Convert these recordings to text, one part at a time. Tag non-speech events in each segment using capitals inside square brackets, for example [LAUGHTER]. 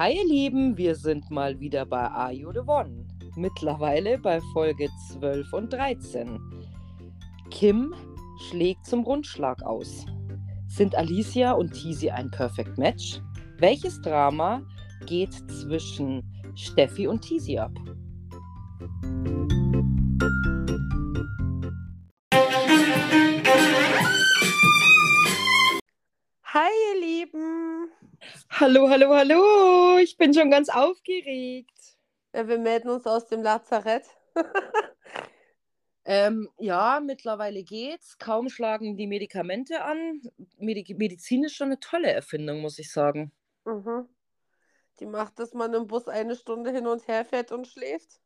Hi ihr Lieben, wir sind mal wieder bei Are You The One. Mittlerweile bei Folge 12 und 13. Kim schlägt zum Rundschlag aus. Sind Alicia und Tisi ein Perfect Match? Welches Drama geht zwischen Steffi und Tisi ab? Hi, ihr Lieben. Hallo, hallo, hallo. Ich bin schon ganz aufgeregt. Ja, wir melden uns aus dem Lazarett. [LAUGHS] Ähm, ja, mittlerweile geht's. Kaum schlagen die Medikamente an. Medi Medizin ist schon eine tolle Erfindung, muss ich sagen. mhm. Die macht, dass man im Bus eine Stunde hin und her fährt und schläft.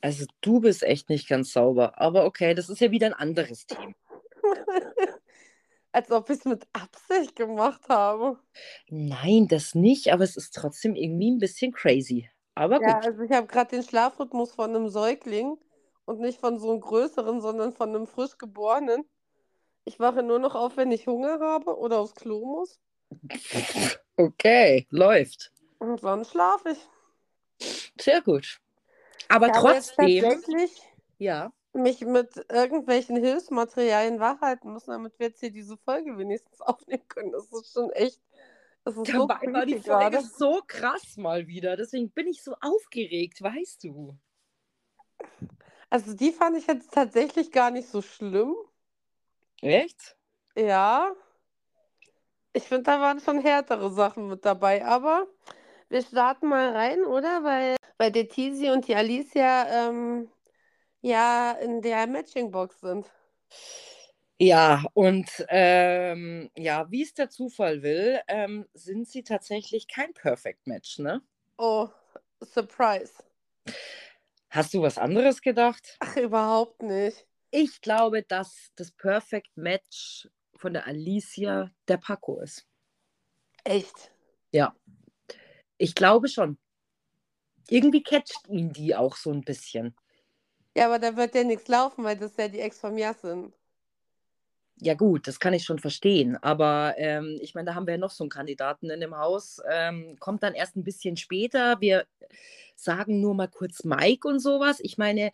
Also du bist echt nicht ganz sauber. Aber okay, das ist ja wieder ein anderes Thema. [LAUGHS] Als ob ich es mit Absicht gemacht habe. Nein, das nicht, aber es ist trotzdem irgendwie ein bisschen crazy. Aber Ja, gut. also ich habe gerade den Schlafrhythmus von einem Säugling und nicht von so einem größeren, sondern von einem frisch geborenen. Ich wache nur noch auf, wenn ich Hunger habe oder aufs Klo muss. [LAUGHS] Okay, läuft. Und sonst schlafe ich. Sehr gut. Aber Ich trotzdem, tatsächlich ja, mich mit irgendwelchen Hilfsmaterialien wachhalten müssen, damit wir jetzt hier diese Folge wenigstens aufnehmen können. Das ist schon echt. Das ist so dabei war die Folge gerade. so krass mal wieder. Deswegen bin ich so aufgeregt, weißt du. Also die fand ich jetzt tatsächlich gar nicht so schlimm. Echt? Ja. Ich finde, da waren schon härtere Sachen mit dabei. Aber wir starten mal rein, oder? Weil, weil der Tizi und die Alicia ähm, ja in der Matching-Box sind. Ja, und ähm, ja, wie es der Zufall will, ähm, sind sie tatsächlich kein Perfect Match, ne? Oh, Surprise. Hast du was anderes gedacht? Ach, überhaupt nicht. Ich glaube, dass das Perfect Match von der Alicia der Paco ist. Echt. Ja, ich glaube schon. Irgendwie catcht ihn die auch so ein bisschen. Ja, aber da wird ja nichts laufen, weil das ja die Ex von Yassin. Ja gut, das kann ich schon verstehen, aber ähm, ich meine, da haben wir ja noch so einen Kandidaten in dem Haus. Ähm, kommt dann erst ein bisschen später. Wir sagen nur mal kurz Mike und sowas. Ich meine,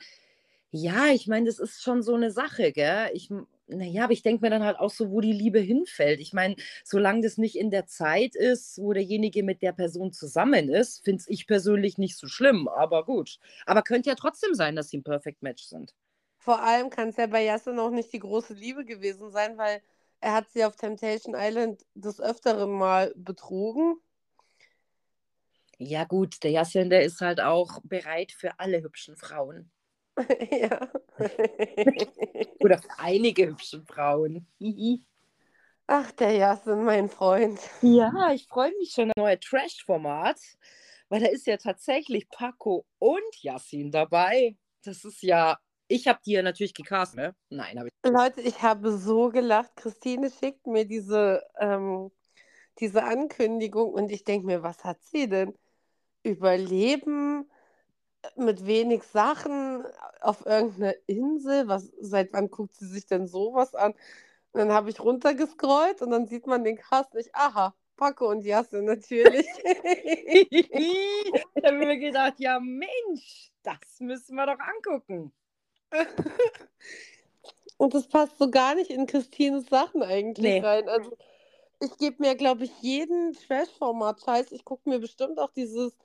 ja, ich meine, das ist schon so eine Sache, gell? Ich, naja, aber ich denke mir dann halt auch so, wo die Liebe hinfällt. Ich meine, solange das nicht in der Zeit ist, wo derjenige mit der Person zusammen ist, finde ich persönlich nicht so schlimm, aber gut. Aber könnte ja trotzdem sein, dass sie ein Perfect Match sind. Vor allem kann es ja bei Yassin auch nicht die große Liebe gewesen sein, weil er hat sie auf Temptation Island des Öfteren mal betrogen. Ja, gut, der Yassin, der ist halt auch bereit für alle hübschen Frauen. Ja. Oder für einige hübsche Frauen. [LAUGHS] Ach, der Yassin, mein Freund. ja, ich freue mich schon auf ein neues Trash-Format, weil da ist ja tatsächlich Paco und Yassin dabei. Das ist ja, ich habe die ja natürlich gecastet, ne? Nein, habe ich. Leute, ich habe so gelacht. Christine schickt mir diese, ähm, diese Ankündigung und ich denke mir, was hat sie denn? Überleben mit wenig Sachen auf irgendeiner Insel? Was, seit wann guckt sie sich denn sowas an? Und dann habe ich runtergescrollt und dann sieht man den Cast nicht. Aha, Paco und Yassin natürlich. [LAUGHS] ich habe mir gedacht, ja Mensch, das müssen wir doch angucken. Und das passt so gar nicht in Christines Sachen eigentlich Nee. rein. Also ich gebe mir, glaube ich, jeden Trash-Format Scheiß. Ich gucke mir bestimmt auch dieses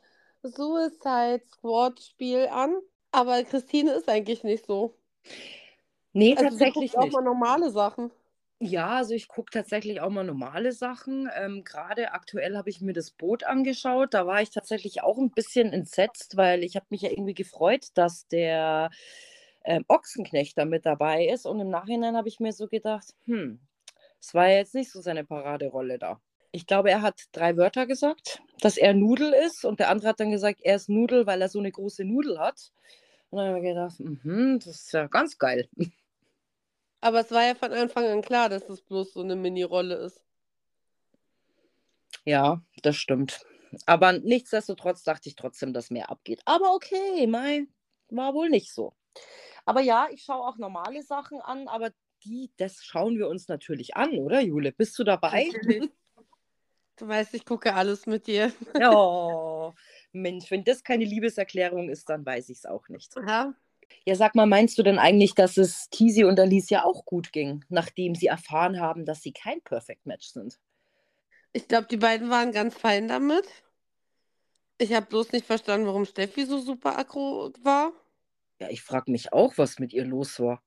Suicide Squad-Spiel an. Aber Christine ist eigentlich nicht so. Nee, Also sie tatsächlich guckt auch nicht. mal normale Sachen. Ja, also ich gucke tatsächlich auch mal normale Sachen. Ähm, Gerade aktuell habe ich mir das Boot angeschaut. Da war ich tatsächlich auch ein bisschen entsetzt, weil ich habe mich ja irgendwie gefreut, dass der ähm, Ochsenknecht da mit dabei ist. Und im Nachhinein habe ich mir so gedacht, hm, es war ja jetzt nicht so seine Paraderolle da. Ich glaube, er hat drei Wörter gesagt, dass er Nudel ist. Und der andere hat dann gesagt, er ist Nudel, weil er so eine große Nudel hat. Und dann habe ich gedacht, mhm, das ist ja ganz geil. Aber es war ja von Anfang an klar, dass es bloß so eine Mini-Rolle ist. Ja, das stimmt. Aber nichtsdestotrotz dachte ich trotzdem, dass mehr abgeht. Aber okay, mei, war wohl nicht so. Aber ja, ich schaue auch normale Sachen an, aber die, das schauen wir uns natürlich an, oder Jule? Bist du dabei? Natürlich. Du weißt, ich gucke alles mit dir. Oh, [LAUGHS] Mensch, wenn das keine Liebeserklärung ist, dann weiß ich es auch nicht. Ja. Ja, sag mal, meinst du denn eigentlich, dass es Tisi und Alicia auch gut ging, nachdem sie erfahren haben, dass sie kein Perfect Match sind? Ich glaube, die beiden waren ganz fein damit. Ich habe bloß nicht verstanden, warum Steffi so super aggro war. Ja, ich frage mich auch, was mit ihr los war.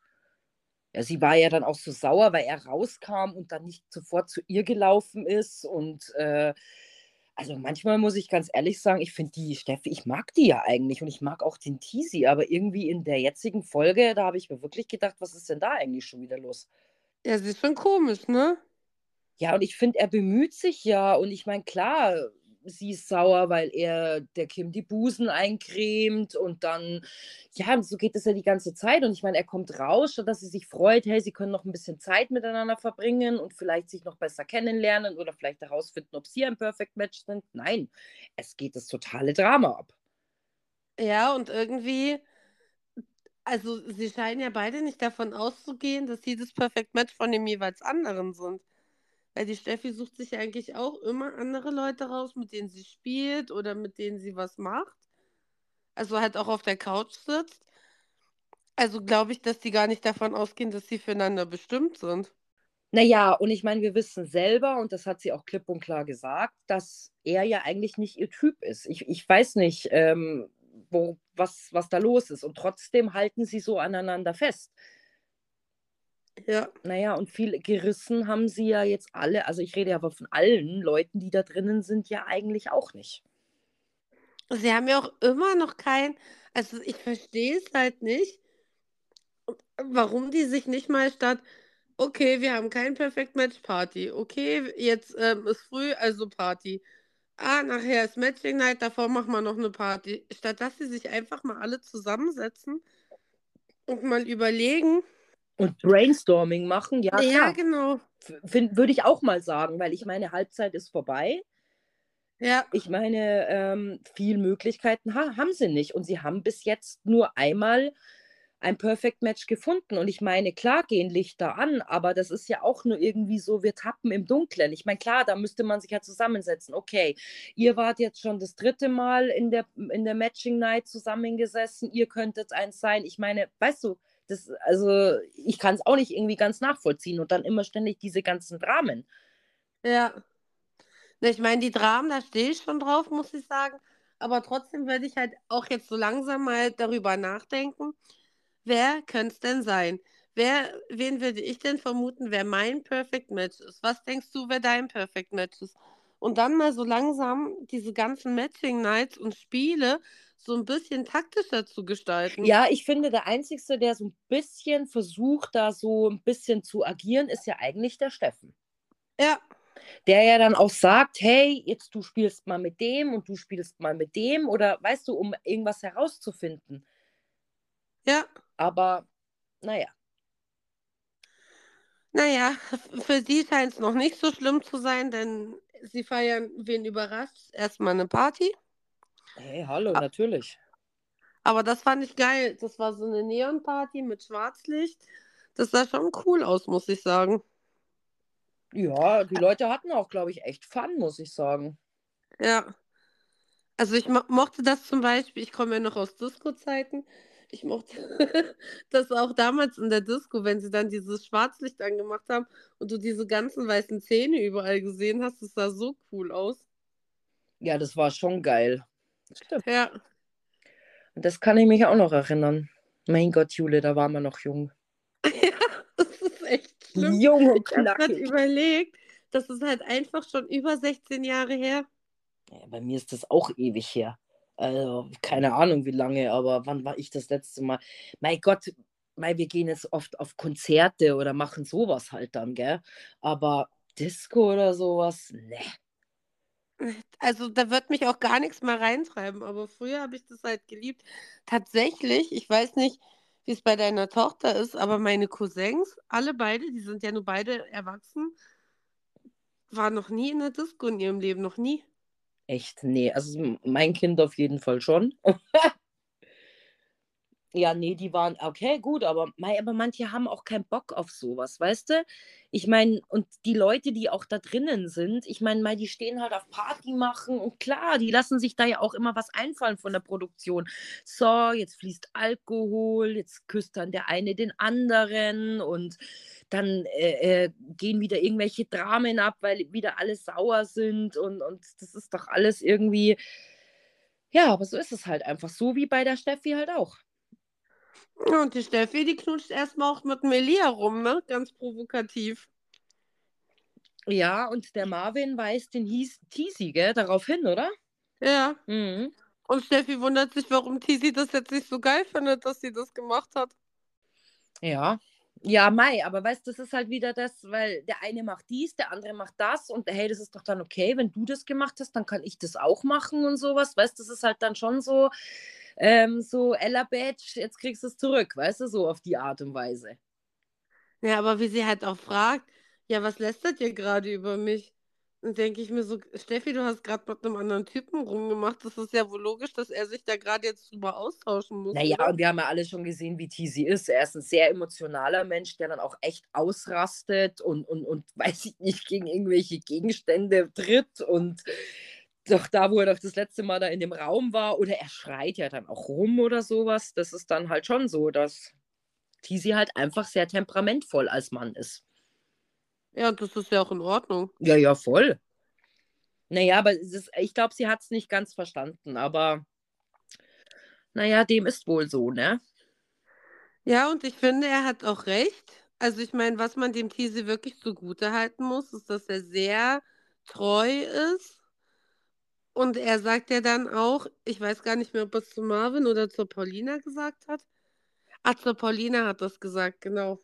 Ja, sie war ja dann auch so sauer, weil er rauskam und dann nicht sofort zu ihr gelaufen ist. Und äh, also manchmal muss ich ganz ehrlich sagen, ich finde die Steffi, ich mag die ja eigentlich und ich mag auch den Teasy, aber irgendwie in der jetzigen Folge, da habe ich mir wirklich gedacht, was ist denn da eigentlich schon wieder los? Ja, sie ist schon komisch, ne? Ja, und ich finde, er bemüht sich ja. Und ich meine, klar, sie ist sauer, weil er der Kim die Busen eincremt und dann, ja, so geht es ja die ganze Zeit. Und ich meine, er kommt raus, statt dass sie sich freut, hey, sie können noch ein bisschen Zeit miteinander verbringen und vielleicht sich noch besser kennenlernen oder vielleicht herausfinden, ob sie ein Perfect Match sind. Nein, es geht das totale Drama ab. Ja, und irgendwie, also sie scheinen ja beide nicht davon auszugehen, dass sie das Perfect Match von dem jeweils anderen sind. Weil die Steffi sucht sich eigentlich auch immer andere Leute raus, mit denen sie spielt oder mit denen sie was macht. Also halt auch auf der Couch sitzt. Also glaube ich, dass die gar nicht davon ausgehen, dass sie füreinander bestimmt sind. Naja, und ich meine, wir wissen selber, und das hat sie auch klipp und klar gesagt, dass er ja eigentlich nicht ihr Typ ist. Ich, ich weiß nicht, ähm, wo, was, was da los ist. Und trotzdem halten sie so aneinander fest. Ja. Naja, und viel gerissen haben sie ja jetzt alle, also ich rede aber von allen Leuten, die da drinnen sind, ja eigentlich auch nicht. Sie haben ja auch immer noch kein, also ich verstehe es halt nicht, warum die sich nicht mal statt, okay, wir haben kein Perfect Match Party, okay, jetzt ähm, ist früh, also Party. Ah, nachher ist Matching Night, davor machen wir noch eine Party. Statt dass sie sich einfach mal alle zusammensetzen und mal überlegen, und Brainstorming machen, ja. Ja, genau. Würde ich auch mal sagen, weil ich meine, Halbzeit ist vorbei. Ja. Ich meine, ähm, viel Möglichkeiten ha haben sie nicht. Und sie haben bis jetzt nur einmal ein Perfect Match gefunden. Und ich meine, klar gehen Lichter an, aber das ist ja auch nur irgendwie so, wir tappen im Dunkeln. Ich meine, klar, da müsste man sich ja zusammensetzen. Okay, ihr wart jetzt schon das dritte Mal in der, in der Matching Night zusammengesessen, ihr könntet eins sein. Ich meine, weißt du, das, also ich kann es auch nicht irgendwie ganz nachvollziehen und dann immer ständig diese ganzen Dramen. Ja. Ich meine, die Dramen, da stehe ich schon drauf, muss ich sagen. Aber trotzdem werde ich halt auch jetzt so langsam mal darüber nachdenken, wer könnte es denn sein? Wer, wen würde ich denn vermuten, wer mein Perfect Match ist? Was denkst du, wer dein Perfect Match ist? Und dann mal so langsam diese ganzen Matching Nights und Spiele so ein bisschen taktischer zu gestalten. Ja, ich finde, der Einzige, der so ein bisschen versucht, da so ein bisschen zu agieren, ist ja eigentlich der Steffen. Ja. Der ja dann auch sagt, hey, jetzt du spielst mal mit dem und du spielst mal mit dem oder weißt du, um irgendwas herauszufinden. Ja. Aber naja. Naja, für sie scheint es noch nicht so schlimm zu sein, denn sie feiern, wen überrascht, erstmal eine Party. Hey, hallo, A natürlich. Aber das fand ich geil. Das war so eine Neonparty mit Schwarzlicht. Das sah schon cool aus, muss ich sagen. Ja, die Leute hatten auch, glaube ich, echt Fun, muss ich sagen. Ja. Also ich mo mochte das zum Beispiel, ich komme ja noch aus Disco-Zeiten. Ich mochte [LAUGHS] das auch damals in der Disco, wenn sie dann dieses Schwarzlicht angemacht haben und du diese ganzen weißen Zähne überall gesehen hast. Das sah so cool aus. Ja, das war schon geil. Stimmt. Ja. Und das kann ich mich auch noch erinnern. Mein Gott, Jule, da waren wir noch jung. [LAUGHS] ja, das ist echt schlimm. Jung und Ich habe gerade überlegt, das ist halt einfach schon über 16 Jahre her. Ja, bei mir ist das auch ewig her. Also, keine Ahnung wie lange, aber wann war ich das letzte Mal? Mein Gott, mein, wir gehen jetzt oft auf Konzerte oder machen sowas halt dann, gell? Aber Disco oder sowas, ne. Also da wird mich auch gar nichts mehr reintreiben, aber früher habe ich das halt geliebt. Tatsächlich, ich weiß nicht, wie es bei deiner Tochter ist, aber meine Cousins, alle beide, die sind ja nur beide erwachsen, waren noch nie in der Disco in ihrem Leben, noch nie. Echt? Nee, also mein Kind auf jeden Fall schon. [LAUGHS] Ja, nee, die waren okay, gut, aber aber manche haben auch keinen Bock auf sowas, weißt du? Ich meine und die Leute, die auch da drinnen sind, ich meine, mei, die stehen halt auf Party machen und klar, die lassen sich da ja auch immer was einfallen von der Produktion. So, jetzt fließt Alkohol, jetzt küsst dann der eine den anderen und dann, äh, äh, gehen wieder irgendwelche Dramen ab, weil wieder alle sauer sind und und das ist doch alles irgendwie ja, aber so ist es halt einfach, so wie bei der Steffi halt auch. Ja, und die Steffi, die knutscht erstmal auch mit Melia rum, ne? Ganz provokativ. Ja, und der Marvin weist den hieß Tisi, gell, darauf hin, oder? Ja. Mhm. Und Steffi wundert sich, warum Tisi das jetzt nicht so geil findet, dass sie das gemacht hat. Ja. Ja, Mai, aber weißt du, das ist halt wieder das, weil der eine macht dies, der andere macht das und hey, das ist doch dann okay, wenn du das gemacht hast, dann kann ich das auch machen und sowas. Weißt du, das ist halt dann schon so, ähm, so Ella Badge, jetzt kriegst du es zurück, weißt du, so auf die Art und Weise. Ja, aber wie sie halt auch fragt, ja, was lästert ihr gerade über mich? Und denke ich mir so, Steffi, du hast gerade mit einem anderen Typen rumgemacht. Das ist ja wohl logisch, dass er sich da gerade jetzt drüber austauschen muss. Naja, oder? und wir haben ja alle schon gesehen, wie Tisi ist. Er ist ein sehr emotionaler Mensch, der dann auch echt ausrastet und, und, und [LAUGHS] weiß ich nicht, gegen irgendwelche Gegenstände tritt. Und doch da, wo er doch das letzte Mal da in dem Raum war, oder er schreit ja dann auch rum oder sowas. Das ist dann halt schon so, dass Tisi halt einfach sehr temperamentvoll als Mann ist. Ja, das ist ja auch in Ordnung. Ja, ja, voll. Naja, aber ist, ich glaube, sie hat es nicht ganz verstanden, aber naja, dem ist wohl so, ne? Ja, und ich finde, er hat auch recht. Also ich meine, was man dem Tisi wirklich zugute halten muss, ist, dass er sehr treu ist. Und er sagt ja dann auch, ich weiß gar nicht mehr, ob es zu Marvin oder zur Paulina gesagt hat. Ach, zur Paulina hat das gesagt, genau.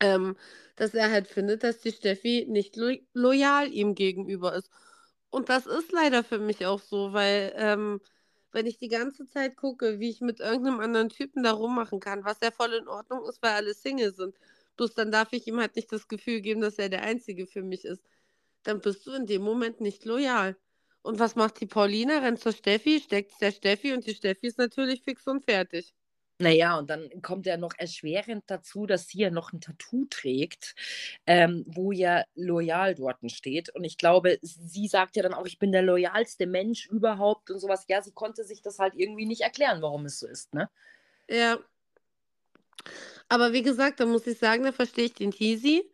Ähm, dass er halt findet, dass die Steffi nicht lo loyal ihm gegenüber ist. Und das ist leider für mich auch so, weil ähm, wenn ich die ganze Zeit gucke, wie ich mit irgendeinem anderen Typen da rummachen kann, was ja voll in Ordnung ist, weil alle Single sind, bloß dann darf ich ihm halt nicht das Gefühl geben, dass er der Einzige für mich ist, dann bist du in dem Moment nicht loyal. Und was macht die Paulina? Rennt zur Steffi, steckt der Steffi und die Steffi ist natürlich fix und fertig. Naja, und dann kommt ja noch erschwerend dazu, dass sie ja noch ein Tattoo trägt, ähm, wo ja loyal dort steht. Und ich glaube, sie sagt ja dann auch, ich bin der loyalste Mensch überhaupt und sowas. Ja, sie konnte sich das halt irgendwie nicht erklären, warum es so ist, ne? Ja. Aber wie gesagt, da muss ich sagen, da verstehe ich den Tisi.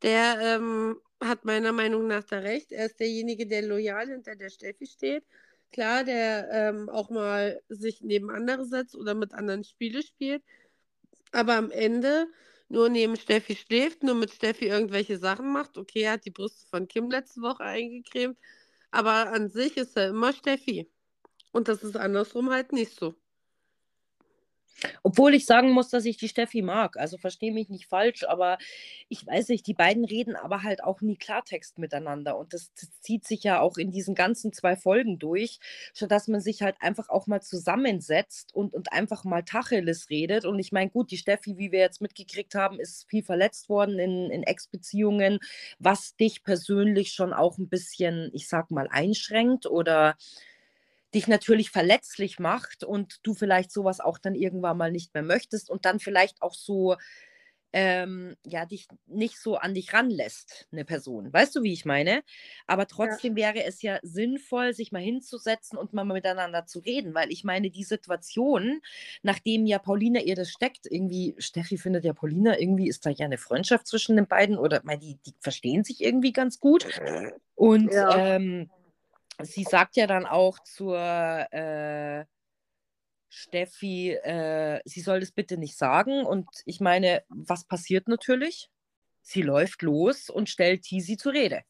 Der ähm, hat meiner Meinung nach da recht. Er ist derjenige, der loyal hinter der Steffi steht. Klar, der ähm, auch mal sich neben andere setzt oder mit anderen Spiele spielt. Aber am Ende nur neben Steffi schläft, nur mit Steffi irgendwelche Sachen macht. Okay, er hat die Brüste von Kim letzte Woche eingecremt. Aber an sich ist er immer Steffi. Und das ist andersrum halt nicht so. Obwohl ich sagen muss, dass ich die Steffi mag. Also verstehe mich nicht falsch, aber ich weiß nicht, die beiden reden aber halt auch nie Klartext miteinander. Und das, das zieht sich ja auch in diesen ganzen zwei Folgen durch, sodass man sich halt einfach auch mal zusammensetzt und, und einfach mal Tacheles redet. Und ich meine, gut, die Steffi, wie wir jetzt mitgekriegt haben, ist viel verletzt worden in, in Ex-Beziehungen, was dich persönlich schon auch ein bisschen, ich sag mal, einschränkt oder dich natürlich verletzlich macht und du vielleicht sowas auch dann irgendwann mal nicht mehr möchtest und dann vielleicht auch so, ähm, ja, dich nicht so an dich ranlässt, eine Person. Weißt du, wie ich meine? Aber trotzdem ja. wäre es ja sinnvoll, sich mal hinzusetzen und mal miteinander zu reden, weil ich meine, die Situation, nachdem ja Paulina ihr das steckt, irgendwie, Steffi findet ja Paulina, irgendwie ist da ja eine Freundschaft zwischen den beiden oder meine, die, die verstehen sich irgendwie ganz gut. Und ja. ähm, sie sagt ja dann auch zur äh, Steffi, äh, sie soll das bitte nicht sagen. Und ich meine, was passiert natürlich? Sie läuft los und stellt Tisi zur Rede.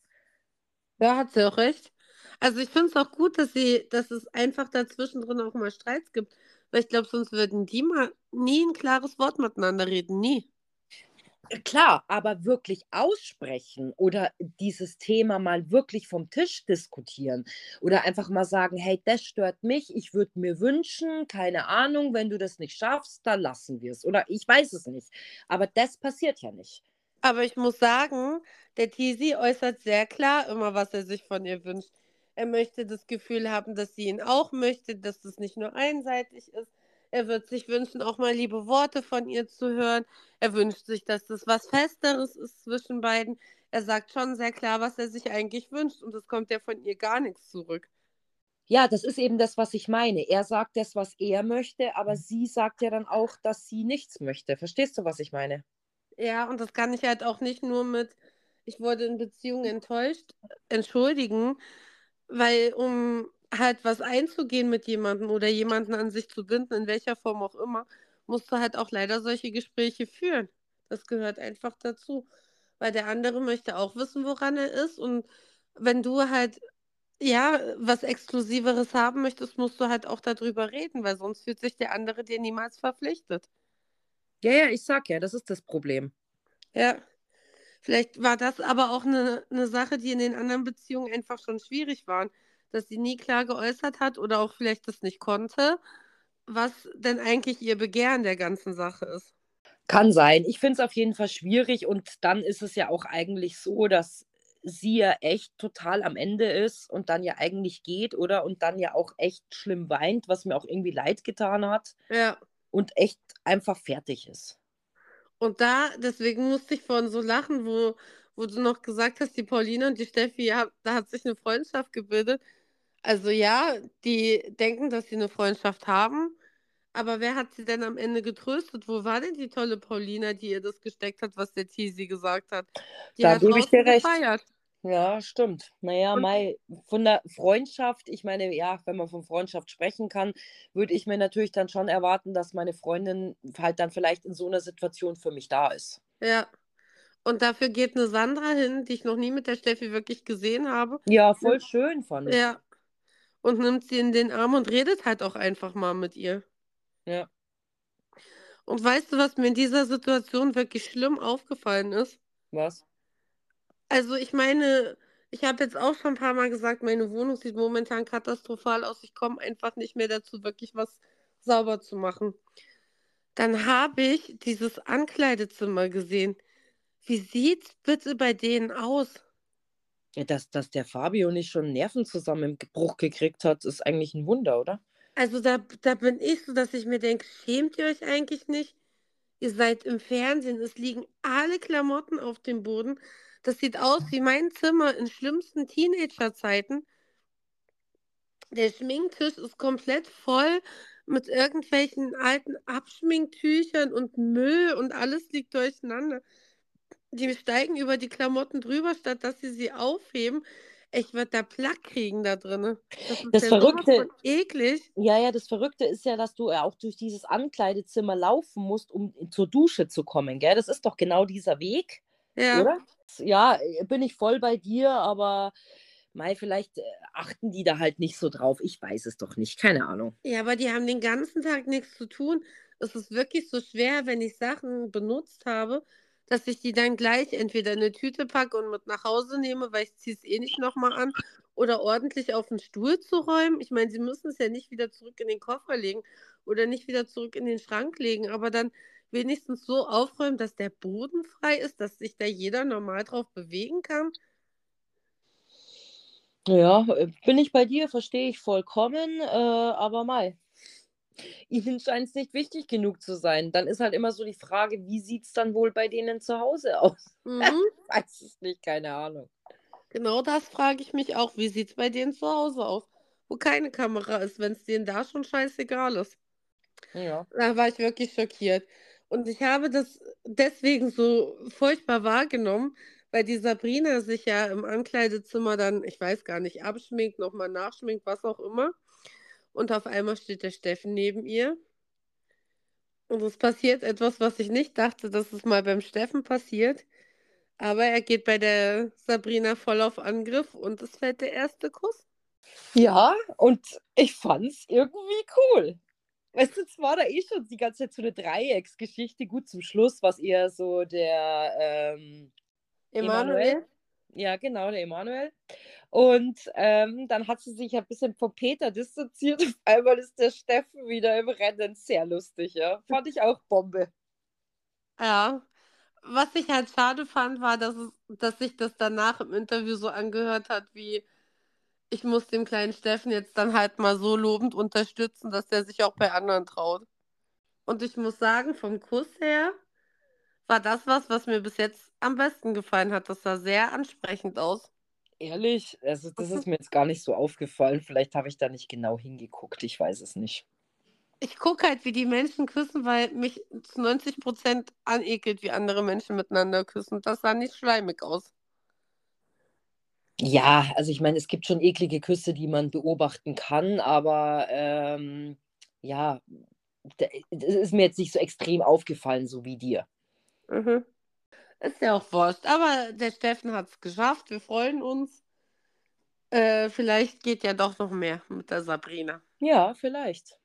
Ja, hat sie auch recht. Also ich finde es auch gut, dass sie, dass es einfach dazwischen drin auch mal Streits gibt. Weil ich glaube, sonst würden die mal nie ein klares Wort miteinander reden. Nie. Klar, aber wirklich aussprechen oder dieses Thema mal wirklich vom Tisch diskutieren oder einfach mal sagen, hey, das stört mich, ich würde mir wünschen, keine Ahnung, wenn du das nicht schaffst, dann lassen wir es. Oder ich weiß es nicht. Aber das passiert ja nicht. Aber ich muss sagen, der Tisi äußert sehr klar immer, was er sich von ihr wünscht. Er möchte das Gefühl haben, dass sie ihn auch möchte, dass das nicht nur einseitig ist. Er wird sich wünschen, auch mal liebe Worte von ihr zu hören. Er wünscht sich, dass das was Festeres ist zwischen beiden. Er sagt schon sehr klar, was er sich eigentlich wünscht und es kommt ja von ihr gar nichts zurück. Ja, das ist eben das, was ich meine. Er sagt das, was er möchte, aber sie sagt ja dann auch, dass sie nichts möchte. Verstehst du, was ich meine? Ja, und das kann ich halt auch nicht nur mit, ich wurde in Beziehungen enttäuscht, entschuldigen, weil um halt was einzugehen mit jemandem oder jemanden an sich zu binden, in welcher Form auch immer, musst du halt auch leider solche Gespräche führen. Das gehört einfach dazu. Weil der andere möchte auch wissen, woran er ist. Und wenn du halt ja, was Exklusiveres haben möchtest, musst du halt auch darüber reden, weil sonst fühlt sich der andere dir niemals verpflichtet. Ja, ja, ich sag ja, das ist das Problem. Ja. Vielleicht war das aber auch eine, eine Sache, die in den anderen Beziehungen einfach schon schwierig waren, dass sie nie klar geäußert hat oder auch vielleicht das nicht konnte, was denn eigentlich ihr Begehren der ganzen Sache ist. Kann sein. Ich finde es auf jeden Fall schwierig und dann ist es ja auch eigentlich so, dass sie ja echt total am Ende ist und dann ja eigentlich geht, oder? Und dann ja auch echt schlimm weint, was mir auch irgendwie leid getan hat. Ja. Und echt einfach fertig ist. Und da, deswegen musste ich vorhin so lachen, wo, wo du noch gesagt hast, die Pauline und die Steffi, ja, da hat sich eine Freundschaft gebildet. Also ja, die denken, dass sie eine Freundschaft haben. Aber wer hat sie denn am Ende getröstet? Wo war denn die tolle Paulina, die ihr das gesteckt hat, was der Tisi gesagt hat? Die da hat gebe ich dir recht. gefeiert. Ja, stimmt. Naja, Und- Mai, von der Freundschaft, ich meine, ja, wenn man von Freundschaft sprechen kann, würde ich mir natürlich dann schon erwarten, dass meine Freundin halt dann vielleicht in so einer Situation für mich da ist. Ja. Und dafür geht eine Sandra hin, die ich noch nie mit der Steffi wirklich gesehen habe. Ja, voll schön fand ich. Ja. Und nimmt sie in den Arm und redet halt auch einfach mal mit ihr. Ja. Und weißt du, was mir in dieser Situation wirklich schlimm aufgefallen ist? Was? Also ich meine, ich habe jetzt auch schon ein paar Mal gesagt, meine Wohnung sieht momentan katastrophal aus. Ich komme einfach nicht mehr dazu, wirklich was sauber zu machen. Dann habe ich dieses Ankleidezimmer gesehen. Wie sieht's bitte bei denen aus? Dass, dass der Fabio nicht schon Nervenzusammenbruch gekriegt hat, ist eigentlich ein Wunder, oder? Also da, da bin ich so, dass ich mir denke, schämt ihr euch eigentlich nicht? Ihr seid im Fernsehen, es liegen alle Klamotten auf dem Boden. Das sieht aus wie mein Zimmer in schlimmsten Teenagerzeiten. Der Schminktisch ist komplett voll mit irgendwelchen alten Abschminktüchern und Müll und alles liegt durcheinander. Die steigen über die Klamotten drüber, statt dass sie sie aufheben. Ich würde da Plack kriegen da drin. Das Das ja Verrückte- eklig. Ja, ja, das Verrückte ist ja, dass du ja auch durch dieses Ankleidezimmer laufen musst, um zur Dusche zu kommen, gell? Das ist doch genau dieser Weg, Ja. oder? Ja, äh, bin ich voll bei dir, aber Mai, vielleicht äh, achten die da halt nicht so drauf. Ich weiß es doch nicht, keine Ahnung. Ja, aber die haben den ganzen Tag nichts zu tun. Es ist wirklich so schwer, wenn ich Sachen benutzt habe, dass ich die dann gleich entweder in eine Tüte packe und mit nach Hause nehme, weil ich ziehe es eh nicht nochmal an, oder ordentlich auf den Stuhl zu räumen. Ich meine, sie müssen es ja nicht wieder zurück in den Koffer legen oder nicht wieder zurück in den Schrank legen, aber dann wenigstens so aufräumen, dass der Boden frei ist, dass sich da jeder normal drauf bewegen kann. Ja, äh, bin ich bei dir, verstehe ich vollkommen, äh, aber Mai. Ihnen scheint es nicht wichtig genug zu sein. Dann ist halt immer so die Frage, wie sieht es dann wohl bei denen zu Hause [LAUGHS] aus? Mhm. Weiß es nicht, keine Ahnung. Genau das frage ich mich auch. Wie sieht es bei denen zu Hause aus? Wo keine Kamera ist, wenn es denen da schon scheißegal ist. Ja. Da war ich wirklich schockiert. Und ich habe das deswegen so furchtbar wahrgenommen, weil die Sabrina sich ja im Ankleidezimmer dann, ich weiß gar nicht, abschminkt, nochmal nachschminkt, was auch immer. Und auf einmal steht der Steffen neben ihr. Und es passiert etwas, was ich nicht dachte, dass es mal beim Steffen passiert. Aber er geht bei der Sabrina voll auf Angriff und es fällt der erste Kuss. Ja, und ich fand's irgendwie cool. Weißt du, es war da eh schon die ganze Zeit so eine Dreiecksgeschichte. Gut, zum Schluss war es eher so der ähm, Emanuel? Ja, genau, der Emanuel. Und ähm, dann hat sie sich ein bisschen von Peter distanziert. [LAUGHS] Auf einmal ist der Steffen wieder im Rennen. Sehr lustig, ja. Fand ich auch Bombe. Ja. Was ich halt schade fand, war, dass, es, dass sich das danach im Interview so angehört hat, wie ich muss dem kleinen Steffen jetzt dann halt mal so lobend unterstützen, dass er sich auch bei anderen traut. Und ich muss sagen, vom Kuss her war das was, was mir bis jetzt am besten gefallen hat. Das sah sehr ansprechend aus. Ehrlich? Also, das ist mir jetzt gar nicht so aufgefallen. Vielleicht habe ich da nicht genau hingeguckt. Ich weiß es nicht. Ich gucke halt, wie die Menschen küssen, weil mich zu 90 Prozent anekelt, wie andere Menschen miteinander küssen. Das sah nicht schleimig aus. Ja, also ich meine, es gibt schon eklige Küsse, die man beobachten kann, aber ähm, ja, das ist mir jetzt nicht so extrem aufgefallen, so wie dir. Mhm. Ist ja auch wurscht. Aber der Steffen hat es geschafft. Wir freuen uns. Äh, vielleicht geht ja doch noch mehr mit der Sabrina. Ja, vielleicht.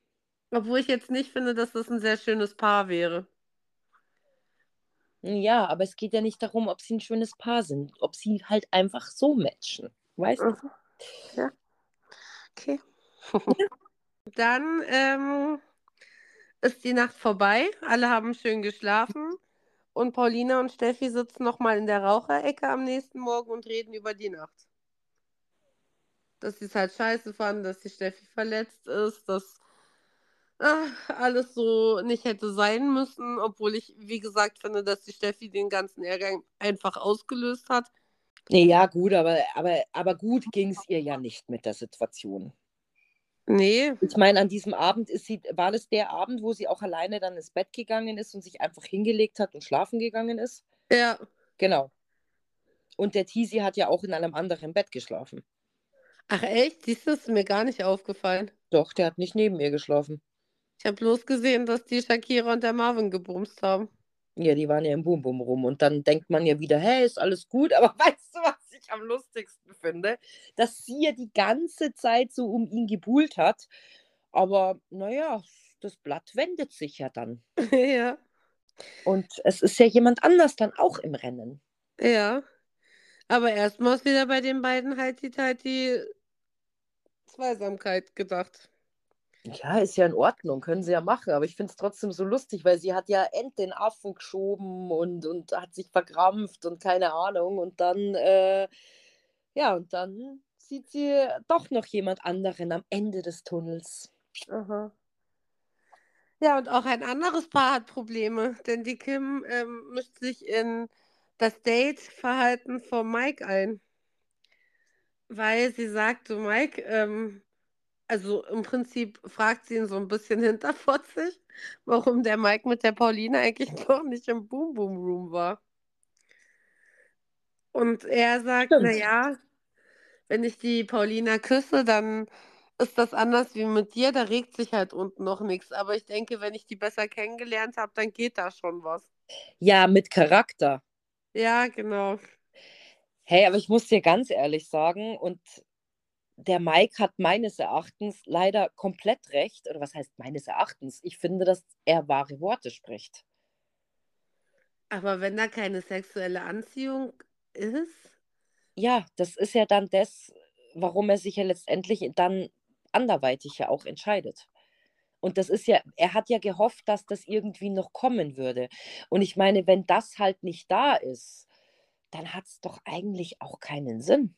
Obwohl ich jetzt nicht finde, dass das ein sehr schönes Paar wäre. Ja, aber es geht ja nicht darum, ob sie ein schönes Paar sind, ob sie halt einfach so matchen. Weißt du? Mhm. Ja. Okay. [LAUGHS] Dann ähm, ist die Nacht vorbei. Alle haben schön geschlafen. Und Paulina und Steffi sitzen nochmal in der Raucherecke am nächsten Morgen und reden über die Nacht. Dass sie es halt scheiße fanden, dass die Steffi verletzt ist, dass ach, alles so nicht hätte sein müssen, obwohl ich, wie gesagt, finde, dass die Steffi den ganzen Ärger einfach ausgelöst hat. Nee, ja, gut, aber, aber, aber gut ging es ihr ja nicht mit der Situation. Nee. Ich meine, an diesem Abend ist sie, war das der Abend, wo sie auch alleine dann ins Bett gegangen ist und sich einfach hingelegt hat und schlafen gegangen ist? Ja. Genau. Und der Tisi hat ja auch in einem anderen Bett geschlafen. Ach echt? Siehst du, ist mir gar nicht aufgefallen. Doch, der hat nicht neben ihr geschlafen. Ich habe bloß gesehen, dass die Shakira und der Marvin gebumst haben. Ja, die waren ja im Boom rum. Und dann denkt man ja wieder, hey, ist alles gut. [LAUGHS] Aber weißt du, was ich am lustigsten finde? Dass sie ja die ganze Zeit so um ihn gebuhlt hat. Aber naja, das Blatt wendet sich ja dann. [LAUGHS] ja. Und es ist ja jemand anders dann auch im Rennen. Ja. Aber erstmal ist wieder bei den beiden halt die, halt die Zweisamkeit gedacht. Ja, ist ja in Ordnung, können sie ja machen, aber ich finde es trotzdem so lustig, weil sie hat ja end den Affen geschoben und, und hat sich verkrampft und keine Ahnung und dann, äh, ja, und dann sieht sie doch noch jemand anderen am Ende des Tunnels. Aha. Ja, und auch ein anderes Paar hat Probleme, denn die Kim ähm, mischt sich in das Date-Verhalten von Mike ein. Weil sie sagt, so Mike, ähm, also im Prinzip fragt sie ihn so ein bisschen [LAUGHS] hinterfotzig, warum der Mike mit der Pauline eigentlich [LAUGHS] noch nicht im Boom Boom Room war. Und er sagt, naja, wenn ich die Paulina küsse, dann ist das anders wie mit dir, da regt sich halt unten noch nichts. Aber ich denke, wenn ich die besser kennengelernt habe, dann geht da schon was. Ja, mit Charakter. Ja, genau. Hey, aber ich muss dir ganz ehrlich sagen, und der Mike hat meines Erachtens leider komplett recht. Oder was heißt meines Erachtens? Ich finde, dass er wahre Worte spricht. Aber wenn da keine sexuelle Anziehung ist, Ja, das ist ja dann das, warum er sich ja letztendlich dann anderweitig ja auch entscheidet. Und das ist ja, er hat ja gehofft, dass das irgendwie noch kommen würde. Und ich meine, wenn das halt nicht da ist, dann hat es doch eigentlich auch keinen Sinn.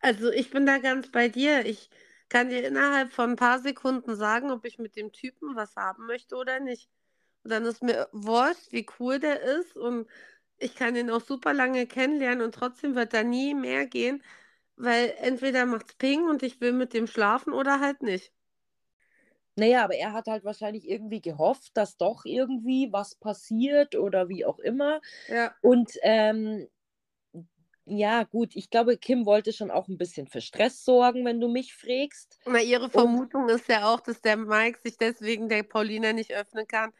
Also ich bin da ganz bei dir. Ich kann dir innerhalb von ein paar Sekunden sagen, ob ich mit dem Typen was haben möchte oder nicht. Und dann ist mir wurscht, wie cool der ist und ich kann ihn auch super lange kennenlernen und trotzdem wird da nie mehr gehen, weil entweder macht's Ping und ich will mit dem schlafen oder halt nicht. Naja, aber er hat halt wahrscheinlich irgendwie gehofft, dass doch irgendwie was passiert oder wie auch immer. Ja. Und ähm, ja, gut, ich glaube, Kim wollte schon auch ein bisschen für Stress sorgen, wenn du mich fragst. Na, ihre Vermutung ist ja auch, dass der Mike sich deswegen der Paulina nicht öffnen kann,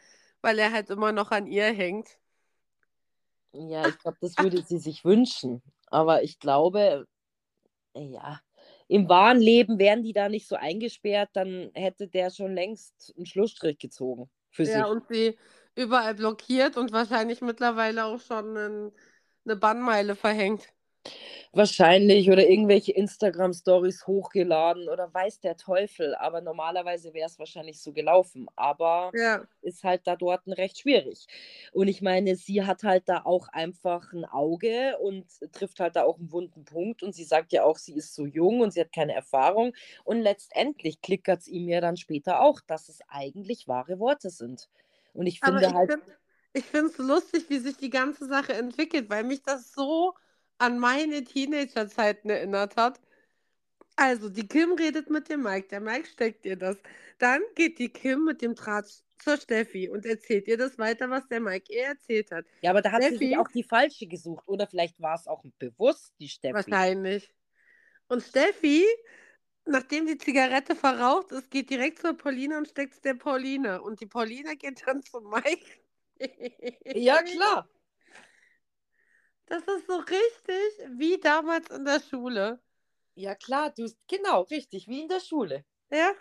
weil er halt immer noch an ihr hängt. Ja, ich glaube, das [LAUGHS] würde sie sich wünschen. Aber ich glaube, ja, im wahren Leben wären die da nicht so eingesperrt, dann hätte der schon längst einen Schlussstrich gezogen für Ja, sich. und sie überall blockiert und wahrscheinlich mittlerweile auch schon ein, eine Bannmeile verhängt. Wahrscheinlich oder irgendwelche Instagram-Stories hochgeladen oder weiß der Teufel. Aber normalerweise wäre es wahrscheinlich so gelaufen. Aber Ja, ist halt da dort recht schwierig. Und ich meine, sie hat halt da auch einfach ein Auge und trifft halt da auch einen wunden Punkt. Und sie sagt ja auch, sie ist so jung und sie hat keine Erfahrung. Und letztendlich klickert es ihm ja dann später auch, dass es eigentlich wahre Worte sind. Und ich finde ich halt, finde ich finde es lustig, wie sich die ganze Sache entwickelt, weil mich das so an meine Teenagerzeiten erinnert hat. Also, die Kim redet mit dem Mike, der Mike steckt ihr das. Dann geht die Kim mit dem Draht zur Steffi und erzählt ihr das weiter, was der Mike ihr erzählt hat. ja, aber da hat sie Steffi? sich auch die falsche gesucht. Oder vielleicht war es auch bewusst die Steffi. Wahrscheinlich. Und Steffi, nachdem die Zigarette verraucht ist, geht direkt zur Pauline und steckt es der Pauline. Und die Pauline geht dann zu Mike. Ja, [LAUGHS] klar. Das ist so richtig wie damals in der Schule. Ja, klar, du, genau, richtig, wie in der Schule. Ja,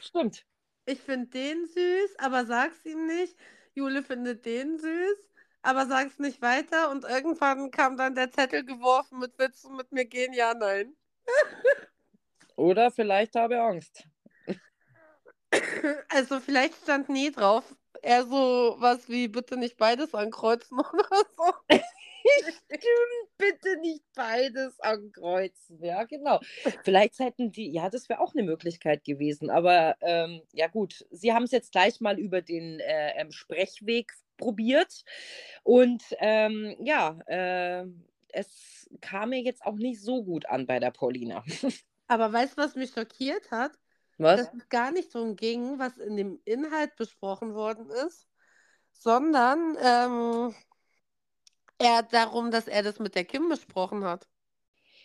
Stimmt. ich finde den süß, aber sag's ihm nicht. Jule findet den süß, aber sag's nicht weiter. Und irgendwann kam dann der Zettel geworfen mit Willst du mit mir gehen? Ja, nein. [LAUGHS] Oder vielleicht habe Angst. [LAUGHS] Also vielleicht stand nie drauf. Eher so was wie bitte nicht beides ankreuzen [LAUGHS] oder so. Bitte nicht beides ankreuzen. Ja, genau. Vielleicht hätten die, ja, das wäre auch eine Möglichkeit gewesen. Aber ähm, ja, gut, sie haben es jetzt gleich mal über den äh, ähm, Sprechweg probiert. Und ähm, ja, äh, es kam mir jetzt auch nicht so gut an bei der Paulina. [LAUGHS] Aber weißt du, was mich schockiert hat? Was? Dass es gar nicht darum ging, was in dem Inhalt besprochen worden ist, sondern ähm, eher darum, dass er das mit der Kim besprochen hat.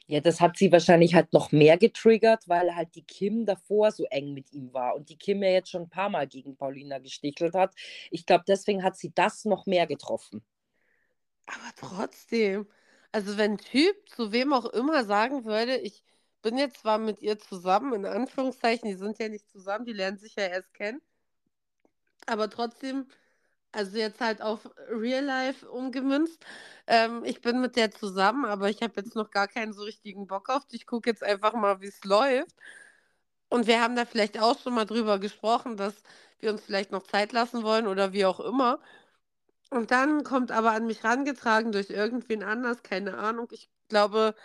Ja, das hat sie wahrscheinlich halt noch mehr getriggert, weil halt die Kim davor so eng mit ihm war und die Kim ja jetzt schon ein paar Mal gegen Paulina gestichelt hat. Ich glaube, deswegen hat sie das noch mehr getroffen. Aber trotzdem, also wenn ein Typ zu wem auch immer sagen würde, ich bin jetzt zwar mit ihr zusammen, in Anführungszeichen, die sind ja nicht zusammen, die lernen sich ja erst kennen, aber trotzdem, also jetzt halt auf Real Life umgemünzt, ähm, ich bin mit der zusammen, aber ich habe jetzt noch gar keinen so richtigen Bock auf die. Ich gucke jetzt einfach mal, wie es läuft. Und wir haben da vielleicht auch schon mal drüber gesprochen, dass wir uns vielleicht noch Zeit lassen wollen oder wie auch immer. Und dann kommt aber an mich rangetragen durch irgendwen anders, keine Ahnung. Ich glaube,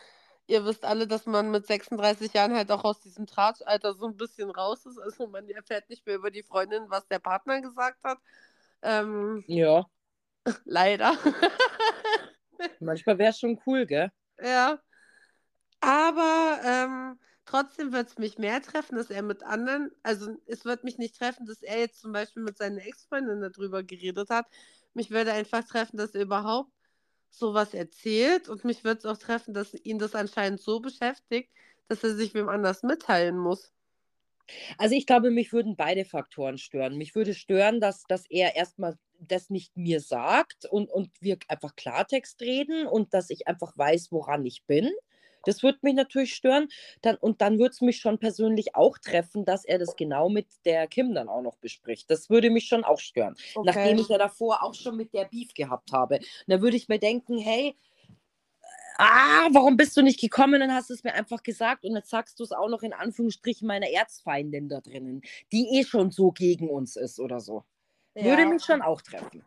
ihr wisst alle, dass man mit 36 Jahren halt auch aus diesem Tratschalter so ein bisschen raus ist. Also man erfährt nicht mehr über die Freundin, was der Partner gesagt hat. Ähm, Ja, leider. manchmal wäre es schon cool, gell? Ja. Aber ähm, trotzdem wird es mich mehr treffen, dass er mit anderen, also es wird mich nicht treffen, dass er jetzt zum Beispiel mit seiner Ex-Freundin darüber geredet hat. Mich würde einfach treffen, dass er überhaupt sowas erzählt und mich würde es auch treffen, dass ihn das anscheinend so beschäftigt, dass er sich wem anders mitteilen muss. Also ich glaube, mich würden beide Faktoren stören. Mich würde stören, dass, dass er erstmal das nicht mir sagt und, und wir einfach Klartext reden und dass ich einfach weiß, woran ich bin. Das würde mich natürlich stören. Dann, und dann würde es mich schon persönlich auch treffen, dass er das genau mit der Kim dann auch noch bespricht. Das würde mich schon auch stören. Nachdem ich ja davor auch schon mit der Beef gehabt habe. Und da würde ich mir denken, hey, ah, warum bist du nicht gekommen und hast es mir einfach gesagt und jetzt sagst du es auch noch in Anführungsstrichen meiner Erzfeindin da drinnen, die eh schon so gegen uns ist oder so. Würde Ja. mich schon auch treffen.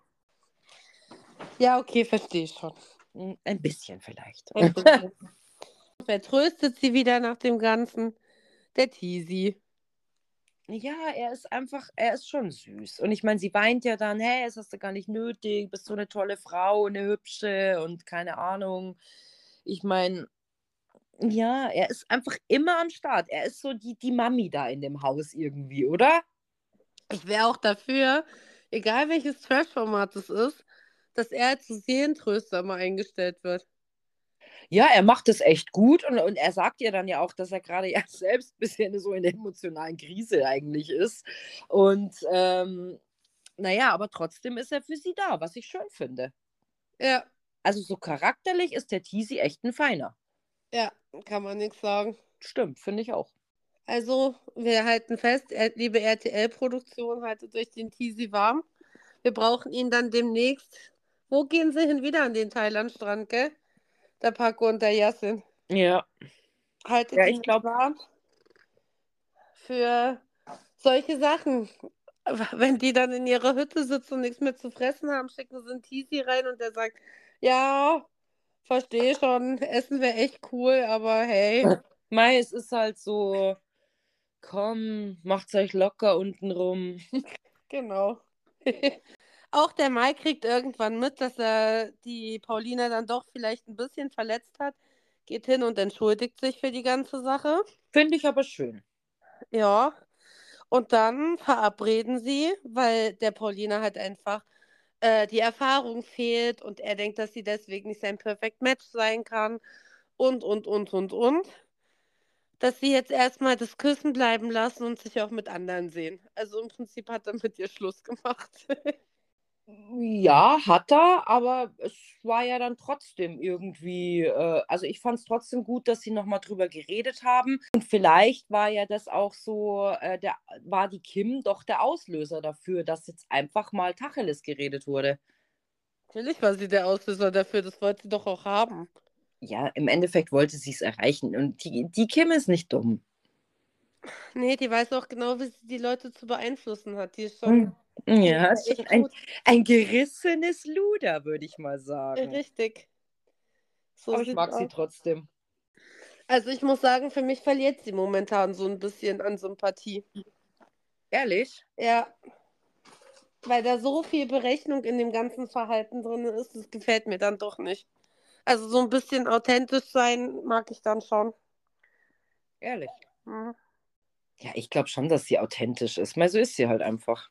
Ja, okay, verstehe ich schon. Hm, Ein bisschen vielleicht. Ein bisschen. [LAUGHS] Wer tröstet sie wieder nach dem Ganzen? Der Teasy. Ja, er ist einfach, er ist schon süß. Und ich meine, sie weint ja dann, hey, das hast du gar nicht nötig, bist so eine tolle Frau, eine hübsche und keine Ahnung. Ich meine, ja, er ist einfach immer am Start. Er ist so die, die Mami da in dem Haus irgendwie, oder? Ich wäre auch dafür, egal welches Trash-Format es ist, dass er als Seelentröster mal eingestellt wird. Ja, er macht es echt gut und, und er sagt ja dann ja auch, dass er gerade [LAUGHS] ja selbst ein bisschen so in der emotionalen Krise eigentlich ist. Und ähm, naja, aber trotzdem ist er für sie da, was ich schön finde. Ja, Also so charakterlich ist der Teasy echt ein Feiner. ja, kann man nichts sagen. Stimmt, finde ich auch. Also, wir halten fest, liebe RTL-Produktion, haltet euch den Teasy warm. Wir brauchen ihn dann demnächst. Wo gehen sie hin? Wieder an den Thailandstrand, gell? Der Paco und der Yassin. Ja. Haltet Ja, ihn ich glaub- warm für solche Sachen. Wenn die dann in ihrer Hütte sitzen und nichts mehr zu fressen haben, schicken sie einen Teasy rein und der sagt, ja, verstehe schon, Essen wäre echt cool, aber hey. Mei, es ist halt so, komm, macht's euch locker unten rum. [LAUGHS] Genau. [LAUGHS] Auch der Mai kriegt irgendwann mit, dass er die Paulina dann doch vielleicht ein bisschen verletzt hat, geht hin und entschuldigt sich für die ganze Sache. Finde ich aber schön. Ja. Und dann verabreden sie, weil der Paulina halt einfach äh, die Erfahrung fehlt und er denkt, dass sie deswegen nicht sein Perfect Match sein kann und, und, und, und, und. Dass sie jetzt erstmal das Küssen bleiben lassen und sich auch mit anderen sehen. Also im Prinzip hat er mit ihr Schluss gemacht. [LAUGHS] Ja, hat er, aber es war ja dann trotzdem irgendwie, äh, also ich fand es trotzdem gut, dass sie nochmal drüber geredet haben. Und vielleicht war ja das auch so, äh, der, war die Kim doch der Auslöser dafür, dass jetzt einfach mal Tacheles geredet wurde. Natürlich war sie der Auslöser dafür, das wollte sie doch auch haben. Ja, im Endeffekt wollte sie es erreichen. Und die, die Kim ist nicht dumm. Nee, die weiß auch genau, wie sie die Leute zu beeinflussen hat. Die ist schon. Hm. Ja, echt ein, ein gerissenes Luder, würde ich mal sagen. Richtig. So Aber ich mag sie aus. trotzdem. Also ich muss sagen, für mich verliert sie momentan so ein bisschen an Sympathie. Ehrlich? Ja. Weil da so viel Berechnung in dem ganzen Verhalten drin ist, das gefällt mir dann doch nicht. Also so ein bisschen authentisch sein mag ich dann schon. Ehrlich. Mhm. Ja, ich glaube schon, dass sie authentisch ist. Mal so ist sie halt einfach.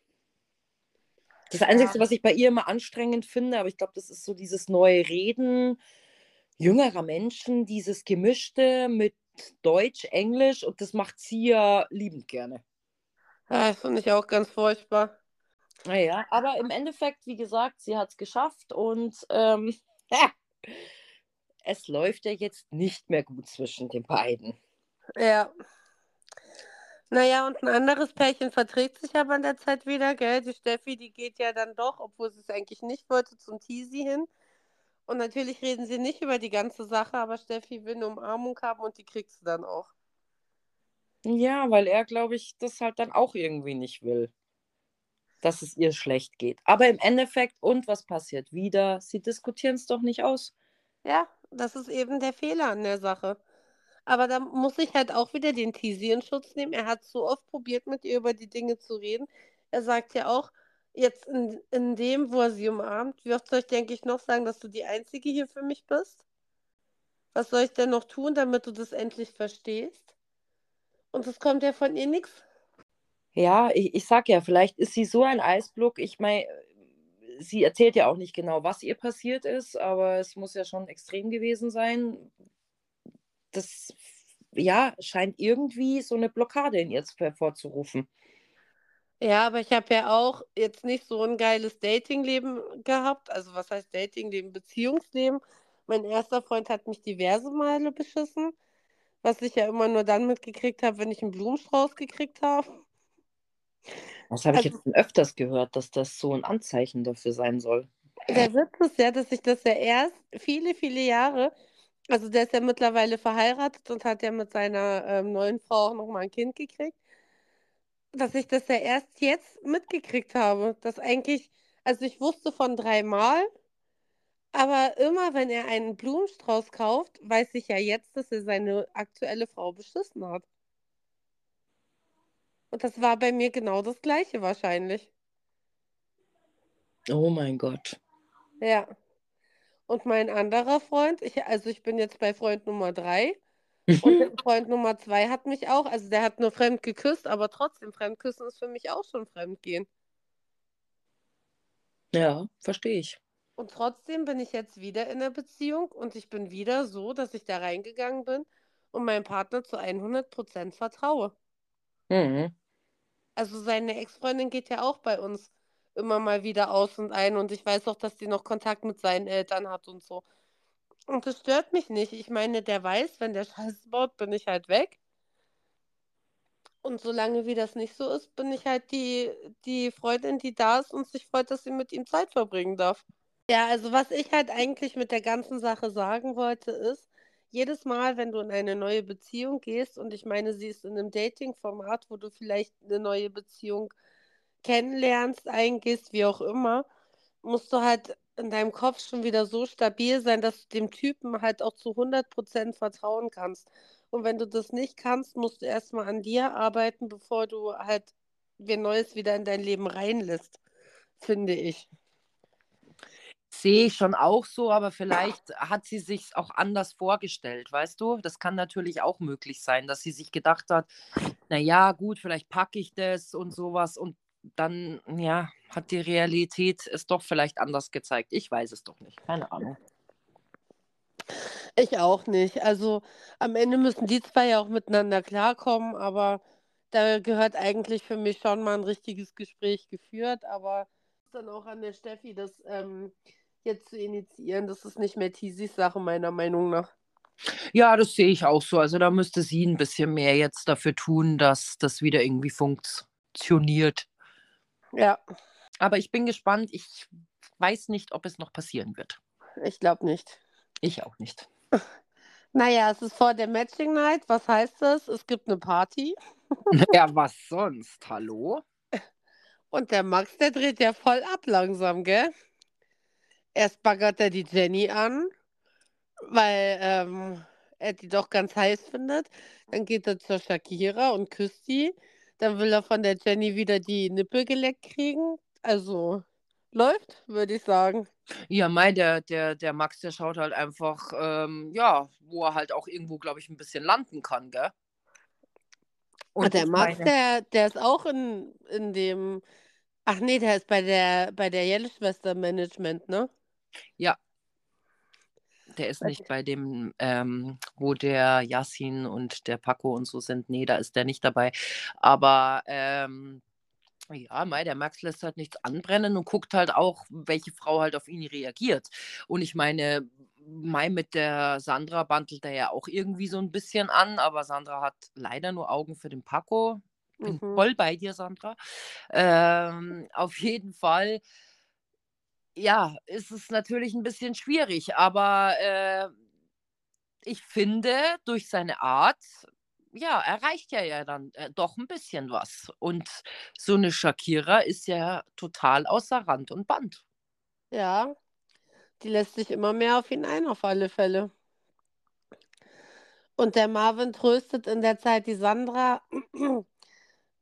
Das Einzige, was ich bei ihr immer anstrengend finde, aber ich glaube, das ist so dieses neue Reden jüngerer Menschen, dieses Gemischte mit Deutsch, Englisch und das macht sie ja liebend gerne. Ja, das finde ich auch ganz furchtbar. Naja, aber im Endeffekt, wie gesagt, sie hat es geschafft und ähm, [LAUGHS] ja, es läuft ja jetzt nicht mehr gut zwischen den beiden. Ja. Naja, und ein anderes Pärchen verträgt sich aber in der Zeit wieder, gell? Die Steffi, die geht ja dann doch, obwohl sie es eigentlich nicht wollte, zum Teasy hin. Und natürlich reden sie nicht über die ganze Sache, aber Steffi will eine Umarmung haben und die kriegst du dann auch. Ja, weil er, glaube ich, das halt dann auch irgendwie nicht will, dass es ihr schlecht geht. Aber im Endeffekt, und was passiert wieder? Sie diskutieren es doch nicht aus. Ja, das ist eben der Fehler an der Sache. Aber da muss ich halt auch wieder den Teasy in Schutz nehmen. Er hat so oft probiert, mit ihr über die Dinge zu reden. Er sagt ja auch, jetzt in, in dem, wo er sie umarmt, wie oft soll ich dir eigentlich noch sagen, dass du die Einzige hier für mich bist? Was soll ich denn noch tun, damit du das endlich verstehst? Und es kommt ja von ihr nichts. Ja, ich, ich sag ja, vielleicht ist sie so ein Eisblock. Ich meine, sie erzählt ja auch nicht genau, was ihr passiert ist, aber es muss ja schon extrem gewesen sein. Das, ja, scheint irgendwie so eine Blockade in ihr hervorzurufen. Ja, aber ich habe ja auch jetzt nicht so ein geiles Datingleben gehabt. Also was heißt Datingleben? Beziehungsleben. Mein erster Freund hat mich diverse Male beschissen, was ich ja immer nur dann mitgekriegt habe, wenn ich einen Blumenstrauß gekriegt habe. Das habe ich Also jetzt schon öfters gehört, dass das so ein Anzeichen dafür sein soll. der Witz ist ja, dass ich das ja erst viele, viele Jahre, also der ist ja mittlerweile verheiratet und hat ja mit seiner ähm, neuen Frau auch nochmal ein Kind gekriegt, dass ich das ja erst jetzt mitgekriegt habe. Dass eigentlich, also ich wusste von dreimal, aber immer wenn er einen Blumenstrauß kauft, weiß ich ja jetzt, dass er seine aktuelle Frau beschissen hat. Und das war bei mir genau das Gleiche wahrscheinlich. Oh mein Gott. Ja. Und mein anderer Freund, ich, also ich bin jetzt bei Freund Nummer drei. Und [LAUGHS] Freund Nummer zwei hat mich auch, also der hat nur fremd geküsst, aber trotzdem, Fremdküssen ist für mich auch schon Fremdgehen. Ja, verstehe ich. Und trotzdem bin ich jetzt wieder in der Beziehung und ich bin wieder so, dass ich da reingegangen bin und meinem Partner zu 100% vertraue. Mhm. Also seine Ex-Freundin geht ja auch bei uns immer mal wieder aus und ein und ich weiß auch, dass die noch Kontakt mit seinen Eltern hat und so. Und das stört mich nicht. Ich meine, der weiß, wenn der Scheiße baut, bin ich halt weg. Und solange wie das nicht so ist, bin ich halt die, die Freundin, die da ist und sich freut, dass sie mit ihm Zeit verbringen darf. Ja, also was ich halt eigentlich mit der ganzen Sache sagen wollte, ist, jedes Mal, wenn du in eine neue Beziehung gehst, und ich meine, sie ist in einem Dating-Format, wo du vielleicht eine neue Beziehung kennenlernst, eingehst, wie auch immer, musst du halt in deinem Kopf schon wieder so stabil sein, dass du dem Typen halt auch zu 100% vertrauen kannst. Und wenn du das nicht kannst, musst du erstmal an dir arbeiten, bevor du halt wen Neues wieder in dein Leben reinlässt. finde ich. Sehe ich schon auch so, aber vielleicht hat sie sich auch anders vorgestellt, weißt du? Das kann natürlich auch möglich sein, dass sie sich gedacht hat, naja, gut, vielleicht packe ich das und sowas und dann, ja, hat die Realität es doch vielleicht anders gezeigt. Ich weiß es doch nicht, keine Ahnung. Ich auch nicht. Also am Ende müssen die zwei ja auch miteinander klarkommen, aber da gehört eigentlich für mich schon mal ein richtiges Gespräch geführt, aber dann auch an der Steffi, das ähm, jetzt zu initiieren, das ist nicht mehr Tisis Sache, meiner Meinung nach. Ja, das sehe ich auch so. Also da müsste sie ein bisschen mehr jetzt dafür tun, dass das wieder irgendwie funktioniert. Ja. Aber ich bin gespannt. Ich weiß nicht, ob es noch passieren wird. Ich glaube nicht. Ich auch nicht. [LAUGHS] Naja, es ist vor der Matching Night. Was heißt das? Es gibt eine Party. [LAUGHS] Ja, was sonst? Hallo? Und der Max, der dreht ja voll ab langsam, gell? Erst baggert er die Jenny an, weil ähm, er die doch ganz heiß findet. Dann geht er zur Shakira und küsst die. Dann will er von der Jenny wieder die Nippel geleckt kriegen. Also läuft, würde ich sagen. Ja, Mai, der, der, der Max, der schaut halt einfach, ähm, ja, wo er halt auch irgendwo, glaube ich, ein bisschen landen kann, gell? Und der Max, meine... der, der ist auch in, in dem, ach nee, der ist bei der, bei der Jelle-Schwester Management, ne? Ja. Der ist nicht bei dem, ähm, wo der Yassin und der Paco und so sind. Nee, da ist der nicht dabei. Aber ähm, ja, Mai, der Max lässt halt nichts anbrennen und guckt halt auch, welche Frau halt auf ihn reagiert. Und ich meine, Mai mit der Sandra bandelt er ja auch irgendwie so ein bisschen an, aber Sandra hat leider nur Augen für den Paco. Bin mhm. voll bei dir, Sandra. Ähm, auf jeden Fall ja, ist es natürlich ein bisschen schwierig, aber äh, ich finde, durch seine Art, ja, erreicht er ja dann äh, doch ein bisschen was. Und so eine Shakira ist ja total außer Rand und Band. Ja, die lässt sich immer mehr auf ihn ein, auf alle Fälle. Und der Marvin tröstet in der Zeit die Sandra, [CLEARS THROAT]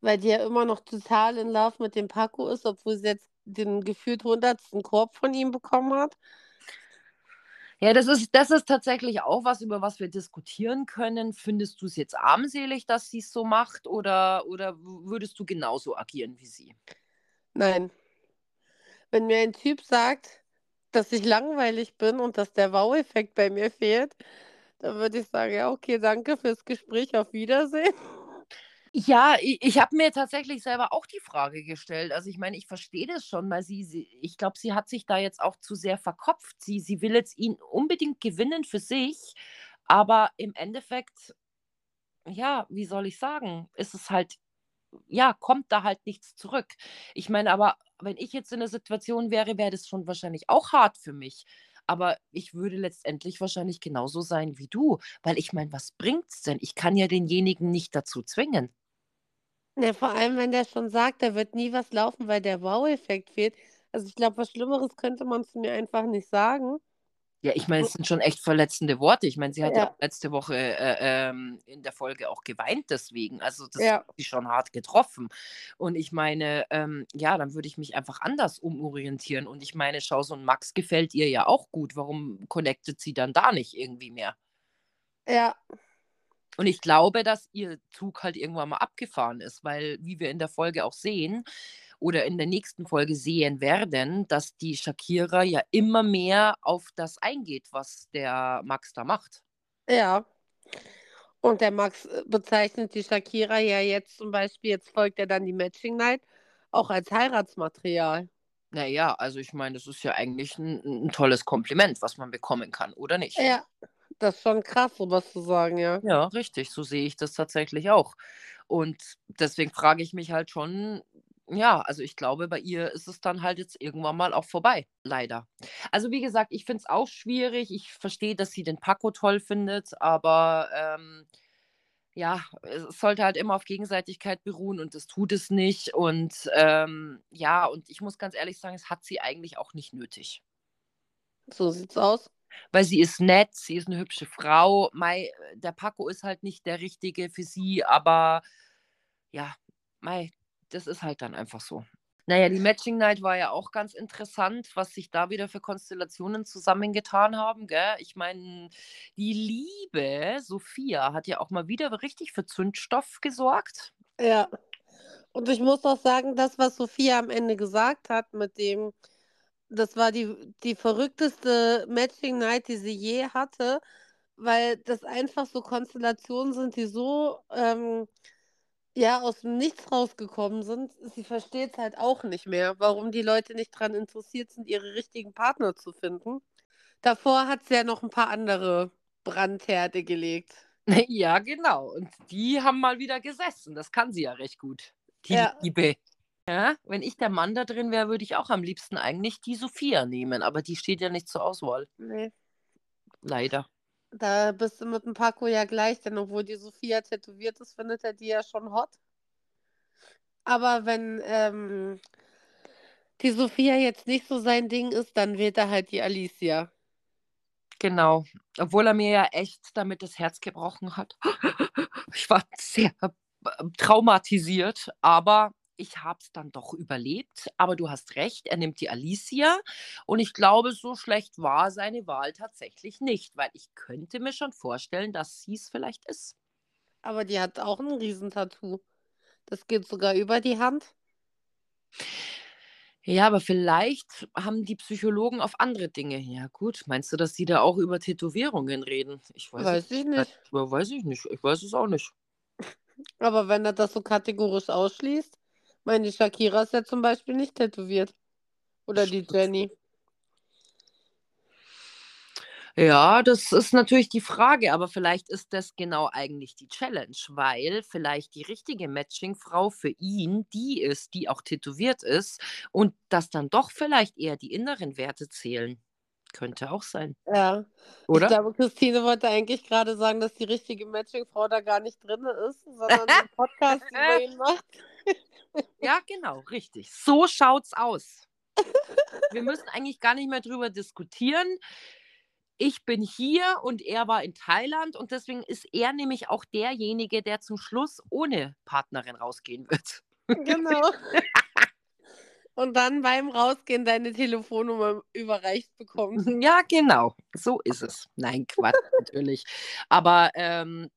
weil die ja immer noch total in Love mit dem Paco ist, obwohl sie jetzt den gefühlt hundertsten Korb von ihm bekommen hat. Ja, das ist, das ist tatsächlich auch was, über was wir diskutieren können. Findest du es jetzt armselig, dass sie es so macht oder, oder würdest du genauso agieren wie sie? Nein. Wenn mir ein Typ sagt, dass ich langweilig bin und dass der Wow-Effekt bei mir fehlt, dann würde ich sagen, ja, okay, danke fürs Gespräch, auf Wiedersehen. Ja, ich, ich habe mir tatsächlich selber auch die Frage gestellt. Also ich meine, ich verstehe das schon, weil sie, sie ich glaube, sie hat sich da jetzt auch zu sehr verkopft. Sie, sie will jetzt ihn unbedingt gewinnen für sich, aber im Endeffekt, ja, wie soll ich sagen, ist es halt, ja, kommt da halt nichts zurück. Ich meine, aber wenn ich jetzt in der Situation wäre, wäre das schon wahrscheinlich auch hart für mich. Aber ich würde letztendlich wahrscheinlich genauso sein wie du, weil ich meine, was bringt's denn? Ich kann ja denjenigen nicht dazu zwingen. Ne, vor allem, wenn der schon sagt, da wird nie was laufen, weil der Wow-Effekt fehlt. Also ich glaube, was Schlimmeres könnte man zu mir einfach nicht sagen. Ja, ich meine, es sind schon echt verletzende Worte. Ich meine, sie hat ja, ja letzte Woche äh, ähm, in der Folge auch geweint deswegen. Also das ja. hat sie schon hart getroffen. Und ich meine, ähm, ja, dann würde ich mich einfach anders umorientieren. Und ich meine, schau, so ein Max gefällt ihr ja auch gut. Warum connectet sie dann da nicht irgendwie mehr? Ja. Und ich glaube, dass ihr Zug halt irgendwann mal abgefahren ist, weil, wie wir in der Folge auch sehen oder in der nächsten Folge sehen werden, dass die Shakira ja immer mehr auf das eingeht, was der Max da macht. Ja. Und der Max äh, bezeichnet die Shakira ja jetzt zum Beispiel, jetzt folgt er dann die Matching Night, auch als Heiratsmaterial. Naja, also ich meine, das ist ja eigentlich ein, ein tolles Kompliment, was man bekommen kann, oder nicht? Ja, das ist schon krass, sowas zu sagen, ja. Ja, richtig, so sehe ich das tatsächlich auch. Und deswegen frage ich mich halt schon, ja, also ich glaube, bei ihr ist es dann halt jetzt irgendwann mal auch vorbei, leider. Also wie gesagt, ich finde es auch schwierig. Ich verstehe, dass sie den Paco toll findet, aber ähm, ja, es sollte halt immer auf Gegenseitigkeit beruhen und das tut es nicht. Und ähm, ja, und ich muss ganz ehrlich sagen, es hat sie eigentlich auch nicht nötig. So sieht's aus weil sie ist nett, sie ist eine hübsche Frau. Mai, der Paco ist halt nicht der Richtige für sie, aber ja, Mai, das ist halt dann einfach so. Naja, die Matching Night war ja auch ganz interessant, was sich da wieder für Konstellationen zusammengetan haben. Gell? Ich meine, die liebe Sophia hat ja auch mal wieder richtig für Zündstoff gesorgt. Ja. Und ich muss auch sagen, das, was Sophia am Ende gesagt hat, mit dem, das war die, die verrückteste Matching Night, die sie je hatte, weil das einfach so Konstellationen sind, die so ähm, ja aus dem Nichts rausgekommen sind. Sie versteht es halt auch nicht mehr, warum die Leute nicht daran interessiert sind, ihre richtigen Partner zu finden. Davor hat sie ja noch ein paar andere Brandherde gelegt. [LAUGHS] Ja, genau. Und die haben mal wieder gesessen. Das kann sie ja recht gut. Die Ja. Liebe. Ja, wenn ich der Mann da drin wäre, würde ich auch am liebsten eigentlich die Sophia nehmen. Aber die steht ja nicht zur Auswahl. Nee. Leider. Da bist du mit dem Paco ja gleich, denn obwohl die Sophia tätowiert ist, findet er die ja schon hot. Aber wenn ähm, die Sophia jetzt nicht so sein Ding ist, dann wählt er halt die Alicia. Genau. Obwohl er mir ja echt damit das Herz gebrochen hat. [LAUGHS] Ich war sehr äh, traumatisiert, aber ich habe es dann doch überlebt. Aber du hast recht, er nimmt die Alicia und ich glaube, so schlecht war seine Wahl tatsächlich nicht, weil ich könnte mir schon vorstellen, dass sie es vielleicht ist. Aber die hat auch ein Riesentattoo. Das geht sogar über die Hand. Ja, aber vielleicht haben die Psychologen auf andere Dinge. Ja, gut. Meinst du, dass die da auch über Tätowierungen reden? Ich weiß, Weiß ich nicht. Weiß ich nicht. Ich weiß es auch nicht. [LAUGHS] Aber wenn er das so kategorisch ausschließt, meine Shakira ist ja zum Beispiel nicht tätowiert. Oder die Jenny. Ja, das ist natürlich die Frage, aber vielleicht ist das genau eigentlich die Challenge, weil vielleicht die richtige Matching-Frau für ihn die ist, die auch tätowiert ist und dass dann doch vielleicht eher die inneren Werte zählen. Könnte auch sein, Ja. Ich oder? glaube, Christine wollte eigentlich gerade sagen, dass die richtige Matching-Frau da gar nicht drin ist, sondern [LAUGHS] den Podcast über ihn macht. Ja, genau, richtig. So schaut's aus. Wir müssen eigentlich gar nicht mehr drüber diskutieren. Ich bin hier und er war in Thailand und deswegen ist er nämlich auch derjenige, der zum Schluss ohne Partnerin rausgehen wird. Genau. Und dann beim Rausgehen deine Telefonnummer überreicht bekommt. Ja, genau. So ist es. Nein, Quatsch, natürlich. Aber ähm,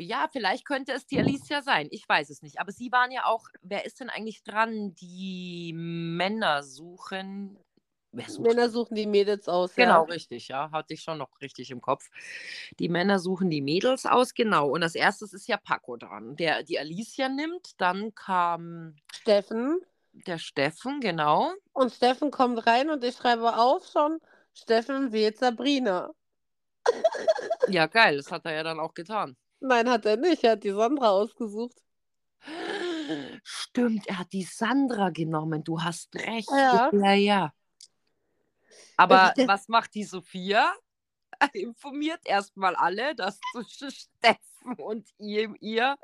ja, vielleicht könnte es die Alicia sein. Ich weiß es nicht. Aber sie waren ja auch, wer ist denn eigentlich dran? Die Männer suchen. Sucht? Männer suchen die Mädels aus, Genau, ja. richtig, ja. Hatte ich schon noch richtig im Kopf. Die Männer suchen die Mädels aus, genau. Und als erstes ist ja Paco dran, der die Alicia nimmt. Dann kam Steffen. der Steffen, genau. Und Steffen kommt rein und ich schreibe auf schon, Steffen wählt Sabrina. Ja, geil, das hat er ja dann auch getan. Nein, hat er nicht. Er hat die Sandra ausgesucht. Stimmt, er hat die Sandra genommen. Du hast recht. Ja. ja. ja. Aber was macht die Sophia? [LAUGHS] Informiert erstmal alle, dass zwischen Steffen und ihm ihr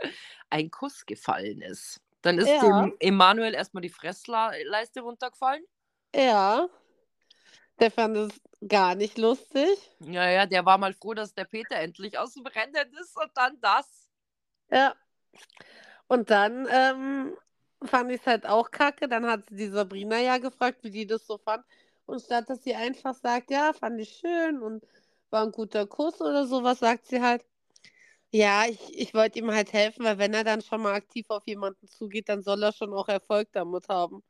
ein Kuss gefallen ist. Dann ist Ja. dem Emanuel erstmal die Fressleiste runtergefallen. Ja. Der fand es gar nicht lustig. Ja, ja, der war mal froh, dass der Peter endlich aus dem Rennen ist und dann das. Ja. Und dann ähm, fand ich es halt auch kacke. Dann hat sie die Sabrina ja gefragt, wie die das so fand. Und statt dass sie einfach sagt, ja, fand ich schön und war ein guter Kuss oder sowas, sagt sie halt, ja, ich, ich wollte ihm halt helfen, weil wenn er dann schon mal aktiv auf jemanden zugeht, dann soll er schon auch Erfolg damit haben.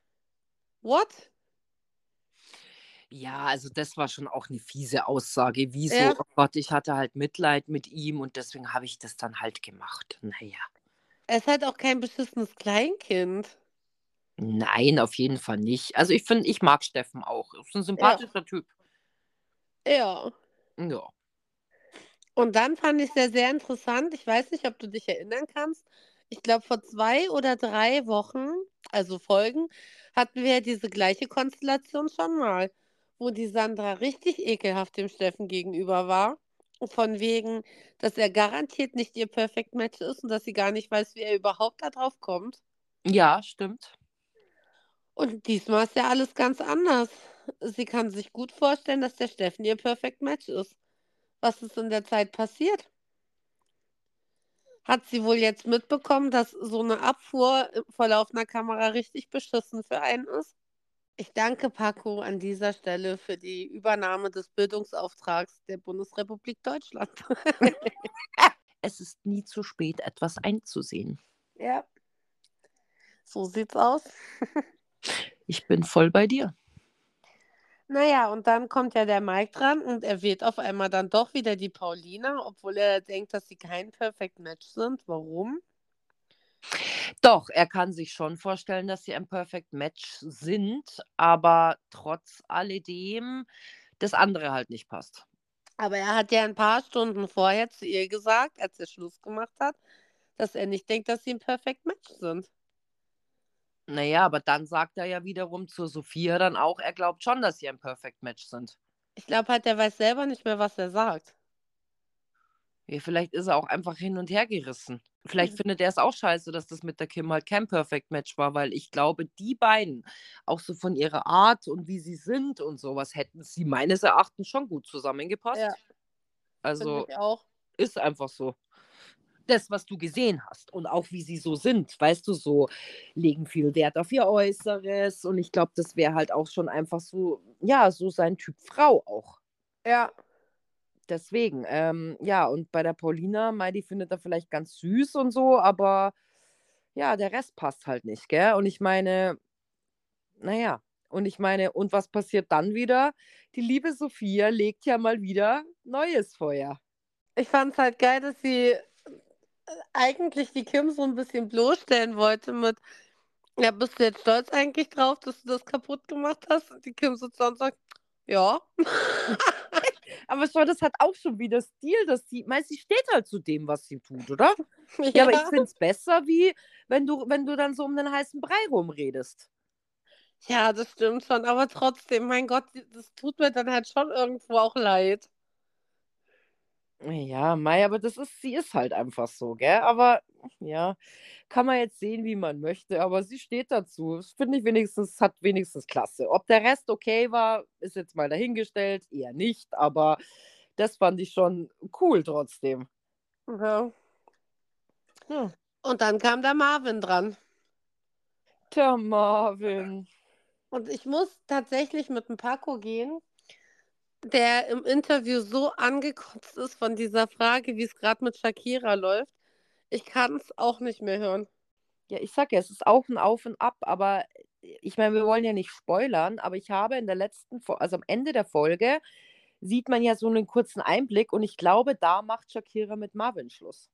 What? Ja, also das war schon auch eine fiese Aussage. Wieso? Ja. Oh Gott, ich hatte halt Mitleid mit ihm und deswegen habe ich das dann halt gemacht. Naja. Er ist halt auch kein beschissenes Kleinkind. Nein, auf jeden Fall nicht. Also ich finde, ich mag Steffen auch. Ist ein sympathischer Typ. Ja. Ja. Und dann fand ich es ja sehr interessant. Ich weiß nicht, ob du dich erinnern kannst. Ich glaube, vor zwei oder drei Wochen, also Folgen, hatten wir ja diese gleiche Konstellation schon mal, wo die Sandra richtig ekelhaft dem Steffen gegenüber war. Von wegen, dass er garantiert nicht ihr Perfect Match ist und dass sie gar nicht weiß, wie er überhaupt da drauf kommt. Ja, stimmt. Und diesmal ist ja alles ganz anders. Sie kann sich gut vorstellen, dass der Steffen ihr Perfect Match ist. Was ist in der Zeit passiert? Hat sie wohl jetzt mitbekommen, dass so eine Abfuhr vor laufender Kamera richtig beschissen für einen ist? Ich danke Paco an dieser Stelle für die Übernahme des Bildungsauftrags der Bundesrepublik Deutschland. [LAUGHS] es ist nie zu spät, etwas einzusehen. Ja, so sieht's aus. [LAUGHS] ich bin voll bei dir. Naja, und dann kommt ja der Mike dran und er wählt auf einmal dann doch wieder die Paulina, obwohl er denkt, dass sie kein Perfect Match sind. Warum? Doch, er kann sich schon vorstellen, dass sie ein Perfect Match sind, aber trotz alledem das andere halt nicht passt. Aber er hat ja ein paar Stunden vorher zu ihr gesagt, als er Schluss gemacht hat, dass er nicht denkt, dass sie ein Perfect Match sind. Naja, aber dann sagt er ja wiederum zur Sophia dann auch, er glaubt schon, dass sie ein Perfect Match sind. Ich glaube halt, der weiß selber nicht mehr, was er sagt. Ja, vielleicht ist er auch einfach hin und her gerissen. Vielleicht mhm. findet er es auch scheiße, dass das mit der Kim halt kein Perfect Match war, weil ich glaube, die beiden, auch so von ihrer Art und wie sie sind und sowas, hätten sie meines Erachtens schon gut zusammengepasst. Ja. Also ist einfach so das, was du gesehen hast und auch wie sie so sind, weißt du, so legen viel Wert auf ihr Äußeres und ich glaube, das wäre halt auch schon einfach so, ja, so sein Typ Frau auch. Ja. Deswegen, ähm, ja, und bei der Paulina, Meidi findet er vielleicht ganz süß und so, aber ja, der Rest passt halt nicht, gell? Und ich meine, naja, und ich meine, und was passiert dann wieder? Die liebe Sophia legt ja mal wieder neues Feuer. Ich fand es halt geil, dass sie eigentlich die Kim so ein bisschen bloßstellen wollte mit, ja, bist du jetzt stolz eigentlich drauf, dass du das kaputt gemacht hast? Und die Kim sitzt da und sagt, ja. [LAUGHS] [LAUGHS] aber schau, das hat auch schon wieder Stil, dass sie, meinst sie steht halt zu dem, was sie tut, oder? [LAUGHS] Ja, ja aber ich finde es besser, wie wenn du, wenn du dann so um den heißen Brei rumredest. Ja, das stimmt schon, aber trotzdem, mein Gott, das tut mir dann halt schon irgendwo auch leid. Ja, Mai, aber das ist, sie ist halt einfach so, gell? Aber ja, kann man jetzt sehen, wie man möchte, aber sie steht dazu. Das finde ich wenigstens, hat wenigstens klasse. Ob der Rest okay war, ist jetzt mal dahingestellt, eher nicht, aber das fand ich schon cool trotzdem. Ja. ja. Und dann kam der Marvin dran. Der Marvin. Und ich muss tatsächlich mit dem Paco gehen, der im Interview so angekotzt ist von dieser Frage, wie es gerade mit Shakira läuft. Ich kann es auch nicht mehr hören. Ja, ich sag ja, es ist auch ein Auf und Ab, aber ich meine, wir wollen ja nicht spoilern, aber ich habe in der letzten, also am Ende der Folge, sieht man ja so einen kurzen Einblick und ich glaube, da macht Shakira mit Marvin Schluss.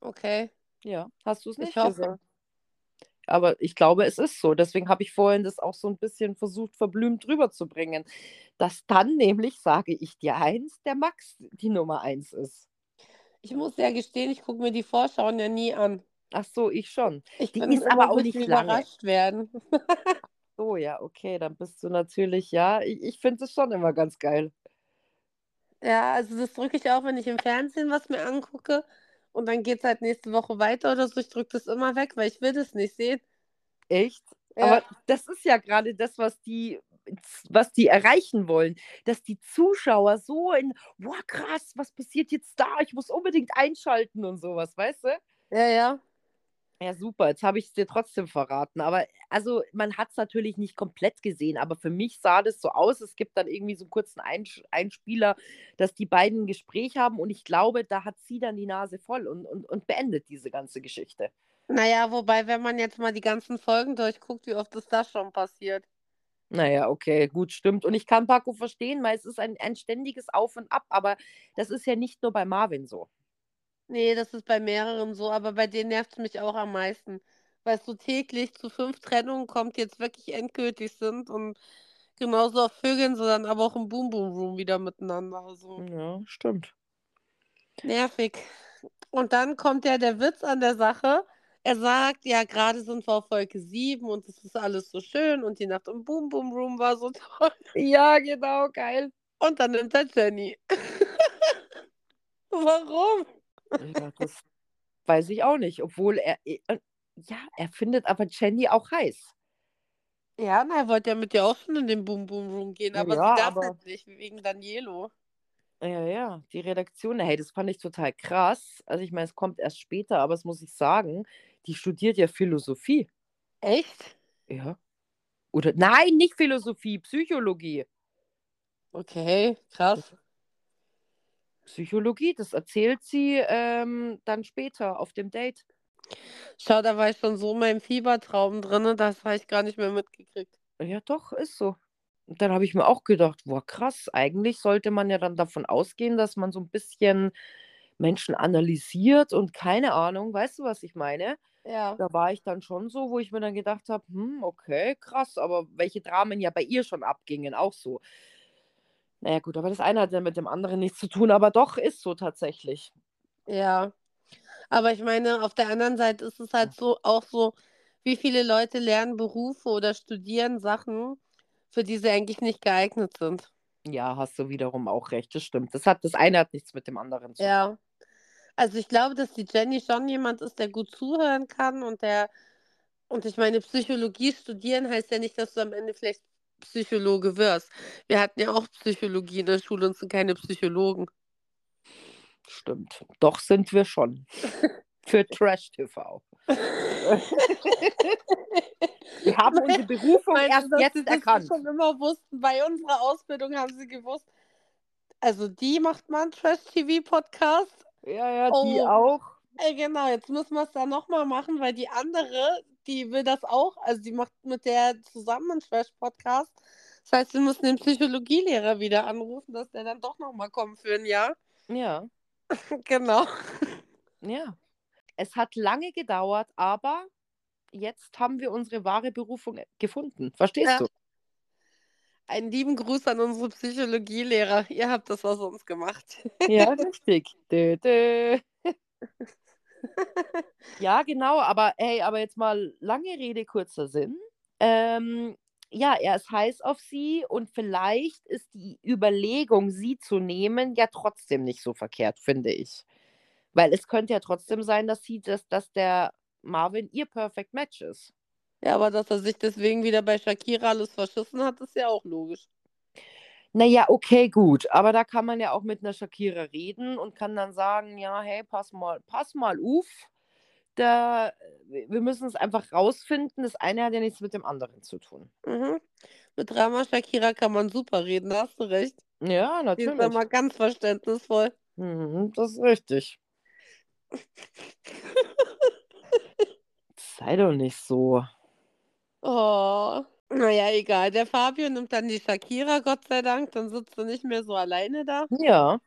Okay. Ja, hast du es nicht ich hoffe. gesehen? Aber ich glaube, es ist so. Deswegen habe ich vorhin das auch so ein bisschen versucht, verblümt rüberzubringen. Dass dann nämlich, sage ich dir eins, der Max die Nummer eins ist. Ich muss ja gestehen, ich gucke mir die Vorschauen ja nie an. Ach so, ich schon. Ich die ist aber auch nicht überrascht werden. [LAUGHS] so, ja, okay, dann bist du natürlich, ja, ich, ich finde es schon immer ganz geil. Ja, also das drücke ich auch, wenn ich im Fernsehen was mir angucke und dann geht es halt nächste Woche weiter oder so. Ich drücke das immer weg, weil ich will das nicht sehen. Echt? Ja. Aber das ist ja gerade das, was die, was die erreichen wollen, dass die Zuschauer so in, boah, krass, was passiert jetzt da? Ich muss unbedingt einschalten und sowas, weißt du? Ja, ja. Ja, super. Jetzt habe ich es dir trotzdem verraten. Aber also, man hat es natürlich nicht komplett gesehen, aber für mich sah das so aus. Es gibt dann irgendwie so einen kurzen Einsch Einspieler, dass die beiden ein Gespräch haben und ich glaube, da hat sie dann die Nase voll und, und, und beendet diese ganze Geschichte. Naja, wobei, wenn man jetzt mal die ganzen Folgen durchguckt, wie oft ist das schon passiert? Naja, okay, gut, stimmt. Und ich kann Paco verstehen, weil es ist ein, ein ständiges Auf und Ab, aber das ist ja nicht nur bei Marvin so. Nee, das ist bei mehreren so, aber bei denen nervt es mich auch am meisten. Weil es so täglich zu fünf Trennungen kommt, die jetzt wirklich endgültig sind und genauso auf Vögeln, sondern aber auch im Boom Boom Room wieder miteinander. Also. Ja, stimmt. Nervig. Und dann kommt ja der Witz an der Sache. Er sagt, ja, gerade sind wir auf Folge 7 und es ist alles so schön und die Nacht im Boom Boom Room war so toll. Ja, genau, geil. Und dann nimmt er Jenny. [LAUGHS] Warum? Ja, das weiß ich auch nicht. Obwohl er, äh, ja, er findet aber Jenny auch heiß. Ja, na, er wollte ja mit dir auch schon in den Boom Boom Room gehen, aber ja, sie darf aber... halt nicht, wegen Danielo. Ja, ja, die Redaktion, hey, das fand ich total krass. Also ich meine, es kommt erst später, aber das muss ich sagen, die studiert ja Philosophie. Echt? Ja. Oder nein, nicht Philosophie, Psychologie. Okay, krass. Psychologie, das erzählt sie ähm, dann später auf dem Date. Schau, da war ich schon so in meinem Fiebertraum drin, das habe ich gar nicht mehr mitgekriegt. Ja, doch, ist so. Und dann habe ich mir auch gedacht, boah, krass, eigentlich sollte man ja dann davon ausgehen, dass man so ein bisschen Menschen analysiert und keine Ahnung, weißt du, was ich meine? Ja. Da war ich dann schon so, wo ich mir dann gedacht habe, hm, okay, krass, aber welche Dramen ja bei ihr schon abgingen, auch so. Naja, gut, aber das eine hat ja mit dem anderen nichts zu tun, aber doch ist so tatsächlich. Ja. Aber ich meine, auf der anderen Seite ist es halt so auch so, wie viele Leute lernen Berufe oder studieren Sachen, für die sie eigentlich nicht geeignet sind. Ja, hast du wiederum auch recht, das stimmt. Das, hat, das eine hat nichts mit dem anderen zu tun. Ja. Also ich glaube, dass die Jenny schon jemand ist, der gut zuhören kann und der, und ich meine, Psychologie studieren heißt ja nicht, dass du am Ende vielleicht Psychologe wirst. Wir hatten ja auch Psychologie in der Schule und sind keine Psychologen. Stimmt. Doch sind wir schon. [LAUGHS] Für Trash TV. wir [LAUGHS] haben unsere Berufung Meinst erst du, jetzt erkannt. schon immer wussten? Bei unserer Ausbildung haben sie gewusst, also die macht mal einen Trash-TV-Podcast. Ja, ja, die Oh. auch. Ey, genau, jetzt müssen wir es dann nochmal machen, weil die andere, die will das auch, also die macht mit der zusammen einen Trash-Podcast. Das heißt, wir müssen den Psychologielehrer wieder anrufen, dass der dann doch nochmal kommt für ein Jahr. Ja, [LAUGHS] Genau. ja. Es hat lange gedauert, aber jetzt haben wir unsere wahre Berufung gefunden. Verstehst Ja. du? Einen lieben Gruß an unsere Psychologielehrer. Ihr habt das aus uns gemacht. Ja, richtig. Dö, dö. [LAUGHS] [LAUGHS] Ja, genau, aber hey, aber jetzt mal lange Rede, kurzer Sinn. Ähm, ja, er ist heiß auf sie und vielleicht ist die Überlegung, sie zu nehmen, ja trotzdem nicht so verkehrt, finde ich. Weil es könnte ja trotzdem sein, dass sie, dass, dass der Marvin ihr Perfect Match ist. Ja, aber dass er sich deswegen wieder bei Shakira alles verschissen hat, ist ja auch logisch. Naja, okay, gut. Aber da kann man ja auch mit einer Shakira reden und kann dann sagen, ja, hey, pass mal, pass mal auf. Da, wir müssen es einfach rausfinden. Das eine hat ja nichts mit dem anderen zu tun. Mhm. Mit Rama Shakira kann man super reden, da hast du recht. Ja, Die ist natürlich. immer ganz verständnisvoll. Mhm, das ist richtig. [LAUGHS] Sei doch nicht so. Oh. Naja, egal. Der Fabio nimmt dann die Shakira, Gott sei Dank. Dann sitzt du nicht mehr so alleine da. Ja,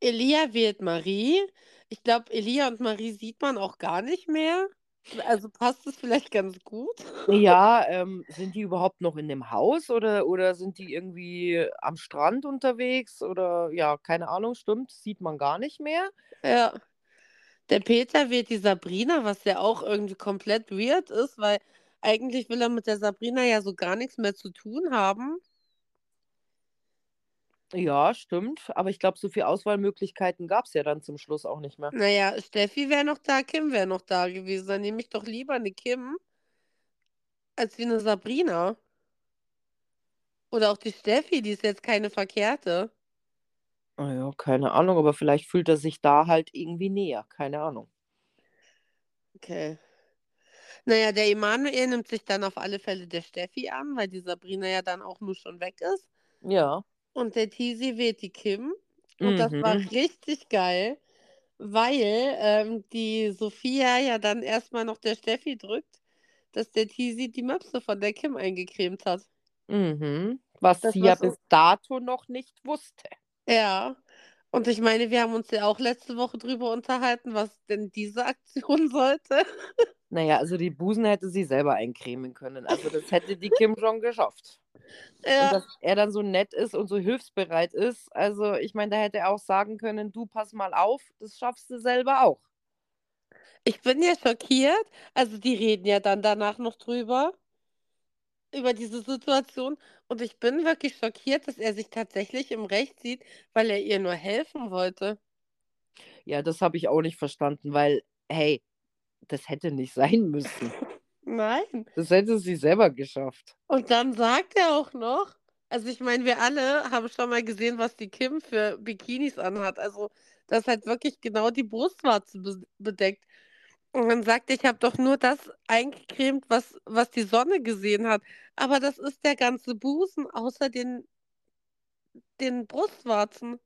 Elia wählt Marie. Ich glaube, Elia und Marie sieht man auch gar nicht mehr. Also passt es vielleicht ganz gut. ja, [LAUGHS] ähm, sind die überhaupt noch in dem Haus oder, oder sind die irgendwie am Strand unterwegs oder ja, keine Ahnung, stimmt, sieht man gar nicht mehr. Ja. Der Peter wählt die Sabrina, was ja auch irgendwie komplett weird ist, weil eigentlich will er mit der Sabrina ja so gar nichts mehr zu tun haben. Ja, stimmt, aber ich glaube, so viele Auswahlmöglichkeiten gab es ja dann zum Schluss auch nicht mehr. Naja, Steffi wäre noch da, Kim wäre noch da gewesen. Dann nehme ich doch lieber eine Kim als wie eine Sabrina. Oder auch die Steffi, die ist jetzt keine verkehrte. Ah ja, keine Ahnung, aber vielleicht fühlt er sich da halt irgendwie näher, keine Ahnung. Okay. Naja, der Emanuel nimmt sich dann auf alle Fälle der Steffi an, weil die Sabrina ja dann auch nur schon weg ist. Ja. Und der Tizi wählt die Kim. Und das war Mhm. richtig geil, weil ähm, die Sophia ja dann erstmal noch der Steffi drückt, dass der Tizi die Möpse von der Kim eingecremt hat. Mhm. Was Das sie ja so- bis dato noch nicht wusste. Ja. Und ich meine, wir haben uns ja auch letzte Woche drüber unterhalten, was denn diese Aktion [LAUGHS] sollte. Naja, also die Busen hätte sie selber eincremen können. Also das hätte die Kim schon geschafft. [LAUGHS] Und Ja. dass er dann so nett ist und so hilfsbereit ist. Also ich meine, da hätte er auch sagen können, du pass mal auf, das schaffst du selber auch. Ich bin ja schockiert. Also die reden ja dann danach noch drüber, über diese Situation. Und ich bin wirklich schockiert, dass er sich tatsächlich im Recht sieht, weil er ihr nur helfen wollte. Ja, das habe ich auch nicht verstanden, weil, hey, das hätte nicht sein müssen. [LAUGHS] Nein. Das hätte sie selber geschafft. Und dann sagt er auch noch, Also ich meine, wir alle haben schon mal gesehen, was die Kim für Bikinis anhat. Also das halt wirklich genau die Brustwarze be bedeckt. Und dann sagt, ich habe doch nur das eingecremt, was, was die Sonne gesehen hat. Aber das ist der ganze Busen, außer den, den Brustwarzen.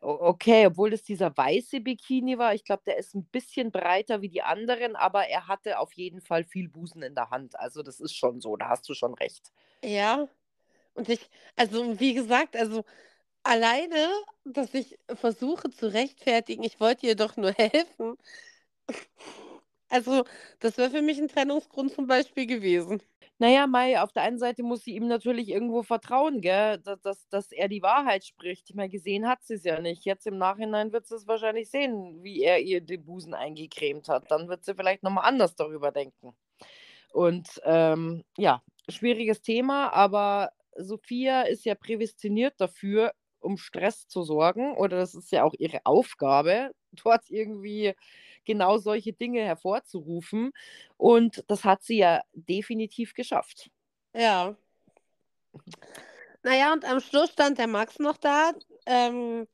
Okay, obwohl es dieser weiße Bikini war. Ich glaube, der ist ein bisschen breiter wie die anderen, aber er hatte auf jeden Fall viel Busen in der Hand. Also das ist schon so, da hast du schon recht. Ja. Und ich, also wie gesagt, also alleine, dass ich versuche zu rechtfertigen, ich wollte ihr doch nur [LAUGHS] helfen. Also, das wäre für mich ein Trennungsgrund zum Beispiel gewesen. Naja, Mai, auf der einen Seite muss sie ihm natürlich irgendwo vertrauen, gell, dass, dass, dass er die Wahrheit spricht. Ich meine, gesehen hat sie es ja nicht. Jetzt im Nachhinein wird sie es wahrscheinlich sehen, wie er ihr den Busen eingecremt hat. Dann wird sie vielleicht nochmal anders darüber denken. Und ähm, ja, schwieriges Thema, aber Sophia ist ja prädestiniert dafür, um Stress zu sorgen. Oder das ist ja auch ihre Aufgabe, [LAUGHS] dort irgendwie genau solche Dinge hervorzurufen. Und das hat sie ja definitiv geschafft. Ja. Naja, und am Schluss stand der Max noch da, ähm,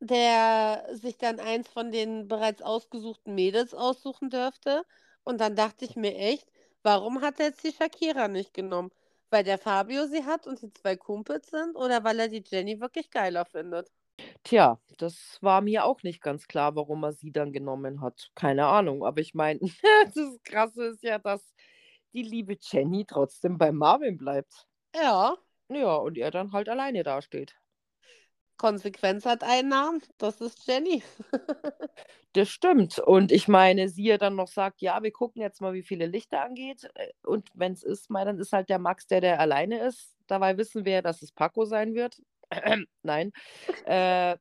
der sich dann eins von den bereits ausgesuchten Mädels aussuchen dürfte. Und dann dachte ich mir echt, warum hat er jetzt die Shakira nicht genommen? Weil der Fabio sie hat und die zwei Kumpels sind oder weil er die Jenny wirklich geiler findet? Tja, das war mir auch nicht ganz klar, warum er sie dann genommen hat. Keine Ahnung, aber ich meine, [LAUGHS] das Krasse ist ja, dass die liebe Jenny trotzdem bei Marvin bleibt. Ja. Ja, und er dann halt alleine dasteht. Konsequenz hat einen Namen, das ist Jenny. [LAUGHS] das stimmt. Und ich meine, sie ja dann noch sagt, ja, wir gucken jetzt mal, wie viele Lichter angeht. Äh, und wenn es ist, mal, dann ist halt der Max, der, der alleine ist. Dabei wissen wir ja, dass es Paco sein wird. [CLEARS THROAT] Nein. Äh,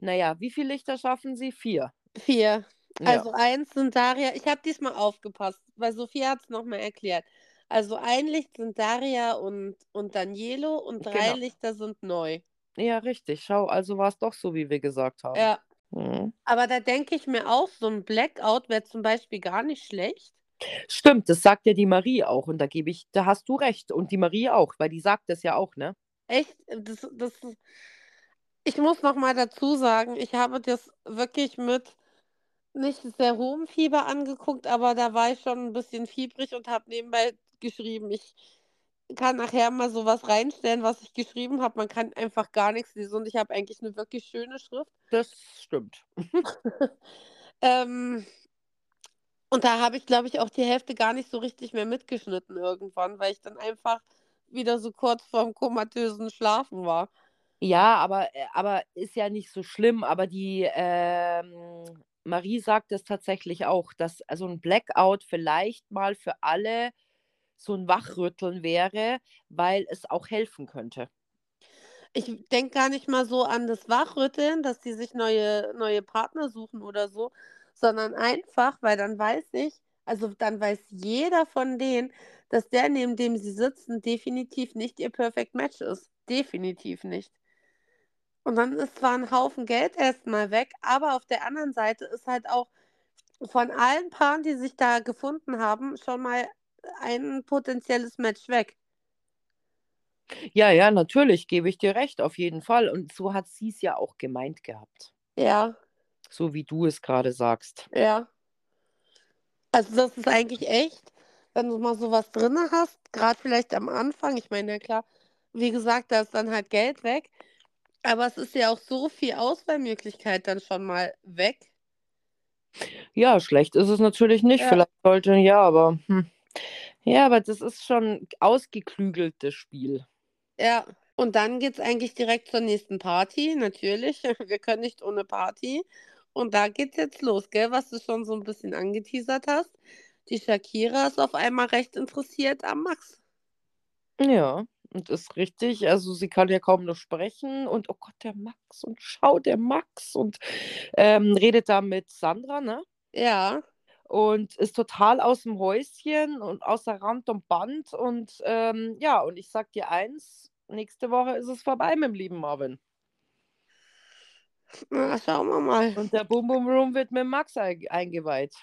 naja, wie viele Lichter schaffen sie? Vier. Vier. Also ja. eins sind Daria. Ich habe diesmal aufgepasst, weil Sophia hat es nochmal erklärt. Also ein Licht sind Daria und, und Danielo und drei genau. Lichter sind neu. Ja, richtig. Schau, also war es doch so, wie wir gesagt haben. Ja. Mhm. Aber da denke ich mir auch, so ein Blackout wäre zum Beispiel gar nicht schlecht. Stimmt, das sagt ja die Marie auch und da gebe ich, da hast du recht. Und die Marie auch, weil die sagt das ja auch, ne? Echt? Das, das, ich muss noch mal dazu sagen, ich habe das wirklich mit nicht sehr hohem Fieber angeguckt, aber da war ich schon ein bisschen fiebrig und habe nebenbei geschrieben. Ich kann nachher mal sowas reinstellen, was ich geschrieben habe. Man kann einfach gar nichts lesen und ich habe eigentlich eine wirklich schöne Schrift. Das stimmt. [LAUGHS] ähm, und da habe ich, glaube ich, auch die Hälfte gar nicht so richtig mehr mitgeschnitten irgendwann, weil ich dann einfach wieder so kurz vorm komatösen Schlafen war. Ja, aber, äh, aber ist ja nicht so schlimm. Aber die ähm, Marie sagt es tatsächlich auch, dass also ein Blackout vielleicht mal für alle so ein Wachrütteln wäre, weil es auch helfen könnte. Ich denke gar nicht mal so an das Wachrütteln, dass die sich neue, neue Partner suchen oder so, sondern einfach, weil dann weiß ich, also dann weiß jeder von denen, dass der, neben dem sie sitzen, definitiv nicht ihr Perfect Match ist. Definitiv nicht. Und dann ist zwar ein Haufen Geld erstmal weg, aber auf der anderen Seite ist halt auch von allen Paaren, die sich da gefunden haben, schon mal ein potenzielles Match weg. Ja, ja, natürlich, gebe ich dir recht, auf jeden Fall. Und so hat sie es ja auch gemeint gehabt. Ja. So wie du es gerade sagst. Ja. Also das ist eigentlich echt, wenn du mal sowas drin hast, gerade vielleicht am Anfang, ich meine, ja klar, wie gesagt, da ist dann halt Geld weg, aber es ist ja auch so viel Auswahlmöglichkeit dann schon mal weg. Ja, schlecht ist es natürlich nicht. Ja. Vielleicht sollte, ja, aber hm. Ja, aber das ist schon ausgeklügeltes Spiel. Ja, und dann geht es eigentlich direkt zur nächsten Party, natürlich. [LAUGHS] Wir können nicht ohne Party. Und da geht's jetzt los, gell, was du schon so ein bisschen angeteasert hast. Die Shakira ist auf einmal recht interessiert am Max. Ja, und ist richtig. Also sie kann ja kaum noch sprechen und oh Gott, der Max und schau, der Max und ähm, redet da mit Sandra, ne? Ja und ist total aus dem Häuschen und außer Rand und Band. Und ähm, ja, und ich sag dir eins, nächste Woche ist es vorbei mit dem lieben Marvin. Na, schauen wir mal. Und der Boom Boom Room wird mit Max eingeweiht.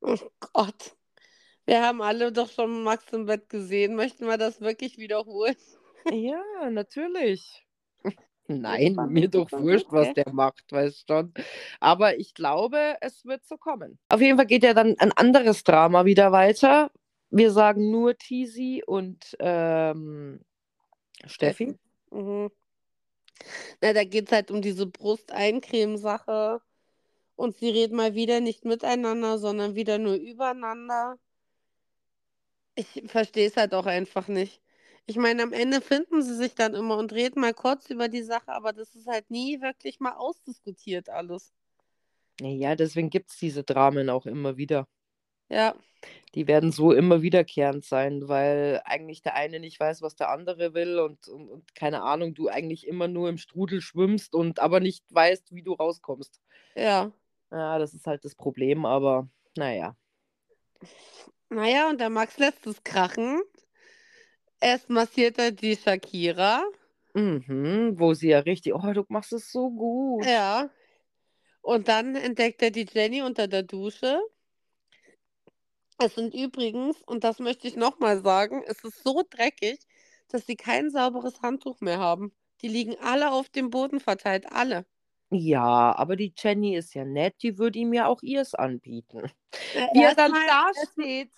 Oh Gott. Wir haben alle doch schon Max im Bett gesehen. Möchten wir das wirklich wiederholen? Ja, natürlich. [LAUGHS] Nein, mir doch wurscht, was okay. der macht, weißt schon. Aber ich glaube, es wird so kommen. Auf jeden Fall geht ja dann ein anderes Drama wieder weiter. Wir sagen nur Tisi und ähm, Steffi. Mhm. Na, da geht es halt um diese Brusteincreme-Sache. Und sie reden mal wieder nicht miteinander, sondern wieder nur übereinander. Ich verstehe es halt auch einfach nicht. Ich meine, am Ende finden sie sich dann immer und reden mal kurz über die Sache, aber das ist halt nie wirklich mal ausdiskutiert alles. Ja, deswegen gibt es diese Dramen auch immer wieder. Ja, Die werden so immer wiederkehrend sein, weil eigentlich der eine nicht weiß, was der andere will und, und, und keine Ahnung, du eigentlich immer nur im Strudel schwimmst und aber nicht weißt, wie du rauskommst. ja. Ja, das ist halt das Problem, aber naja. Naja, und der Max lässt es krachen. Erst massiert er die Shakira. Mhm, wo sie ja richtig, oh, du machst es so gut. Ja. Und dann entdeckt er die Jenny unter der Dusche. Es sind übrigens, und das möchte ich nochmal sagen, es ist so dreckig, dass sie kein sauberes Handtuch mehr haben. Die liegen alle auf dem Boden verteilt, alle. Ja, aber die Jenny ist ja nett, die würde ihm ja auch ihrs anbieten. Äh, Wie er dann erstmal- dasteht.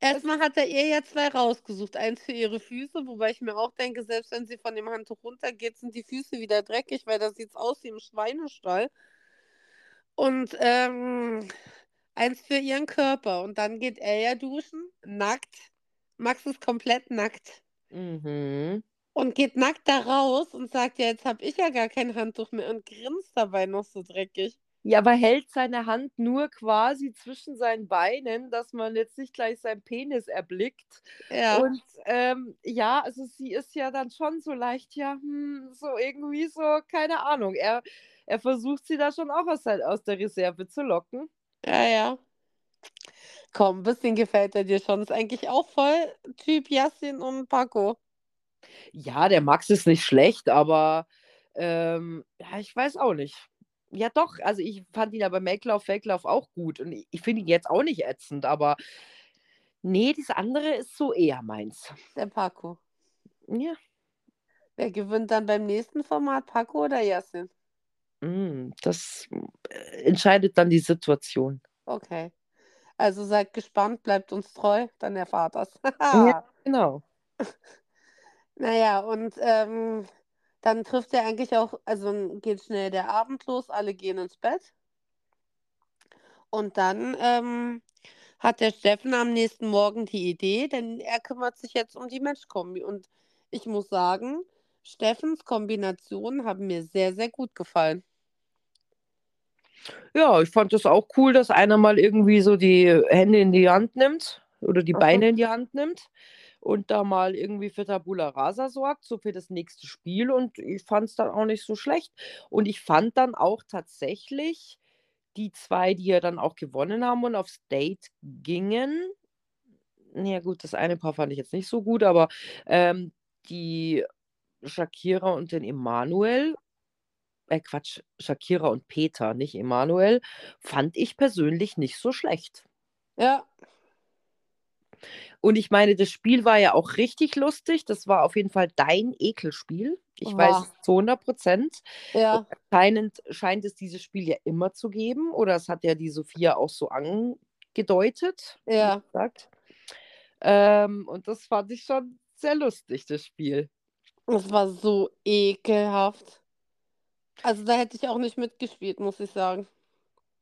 Erstmal hat er ihr ja zwei rausgesucht. Eins für ihre Füße, wobei ich mir auch denke, selbst wenn sie von dem Handtuch runtergeht, sind die Füße wieder dreckig, weil da sieht es aus wie im Schweinestall. Und ähm, eins für ihren Körper. Und dann geht er ja duschen, nackt. Max ist komplett nackt. Mhm. Und geht nackt da raus und sagt, ja, jetzt habe ich ja gar kein Handtuch mehr und grinst dabei noch so dreckig. Ja, aber hält seine Hand nur quasi zwischen seinen Beinen, dass man jetzt nicht gleich seinen Penis erblickt. Ja, Und ähm, ja, also sie ist ja dann schon so leicht, ja, hm, so irgendwie so, keine Ahnung. Er, er versucht sie da schon auch aus, aus der Reserve zu locken. Ja, ja. Komm, ein bisschen gefällt er dir schon. Ist eigentlich auch voll Typ Yassin und Paco. Ja, der Max ist nicht schlecht, aber ähm, ja, ich weiß auch nicht. Ja, doch, also ich fand ihn aber Make-Love, Fake-Love auch gut. Und ich, ich finde ihn jetzt auch nicht ätzend, aber nee, das andere ist so eher meins. Der Paco. Ja. Wer gewinnt dann beim nächsten Format, Paco oder Yassin? Mm, das äh, entscheidet dann die Situation. Okay. Also seid gespannt, bleibt uns treu, dann erfahrt das. Ja, [LAUGHS] genau. Naja, und ähm, dann trifft er eigentlich auch, also geht schnell der Abend los, alle gehen ins Bett. Und dann ähm, hat der Steffen am nächsten Morgen die Idee, denn er kümmert sich jetzt um die Matchkombi. Und ich muss sagen, Steffens Kombinationen haben mir sehr, sehr gut gefallen. Ja, ich fand das auch cool, dass einer mal irgendwie so die Hände in die Hand nimmt oder die. Beine in die Hand nimmt und da mal irgendwie für Tabula Rasa sorgt, so für das nächste Spiel. Und ich fand es dann auch nicht so schlecht. Und ich fand dann auch tatsächlich die zwei, die ja dann auch gewonnen haben und aufs Date gingen. Ja, gut, das eine Paar fand ich jetzt nicht so gut, aber ähm, die Shakira und den Emanuel, äh Quatsch, Shakira und Peter, nicht Emanuel, fand ich persönlich nicht so schlecht. Ja, Und ich meine, das Spiel war ja auch richtig lustig. Das war auf jeden Fall dein Ekelspiel. Ich weiß War. es zu 100 Prozent. ja, Anscheinend scheint es dieses Spiel ja immer zu geben. Oder es hat ja die Sophia auch so angedeutet. ja. gesagt. Ähm, und das fand ich schon sehr lustig, das Spiel. Es war so ekelhaft. Also da hätte ich auch nicht mitgespielt, muss ich sagen.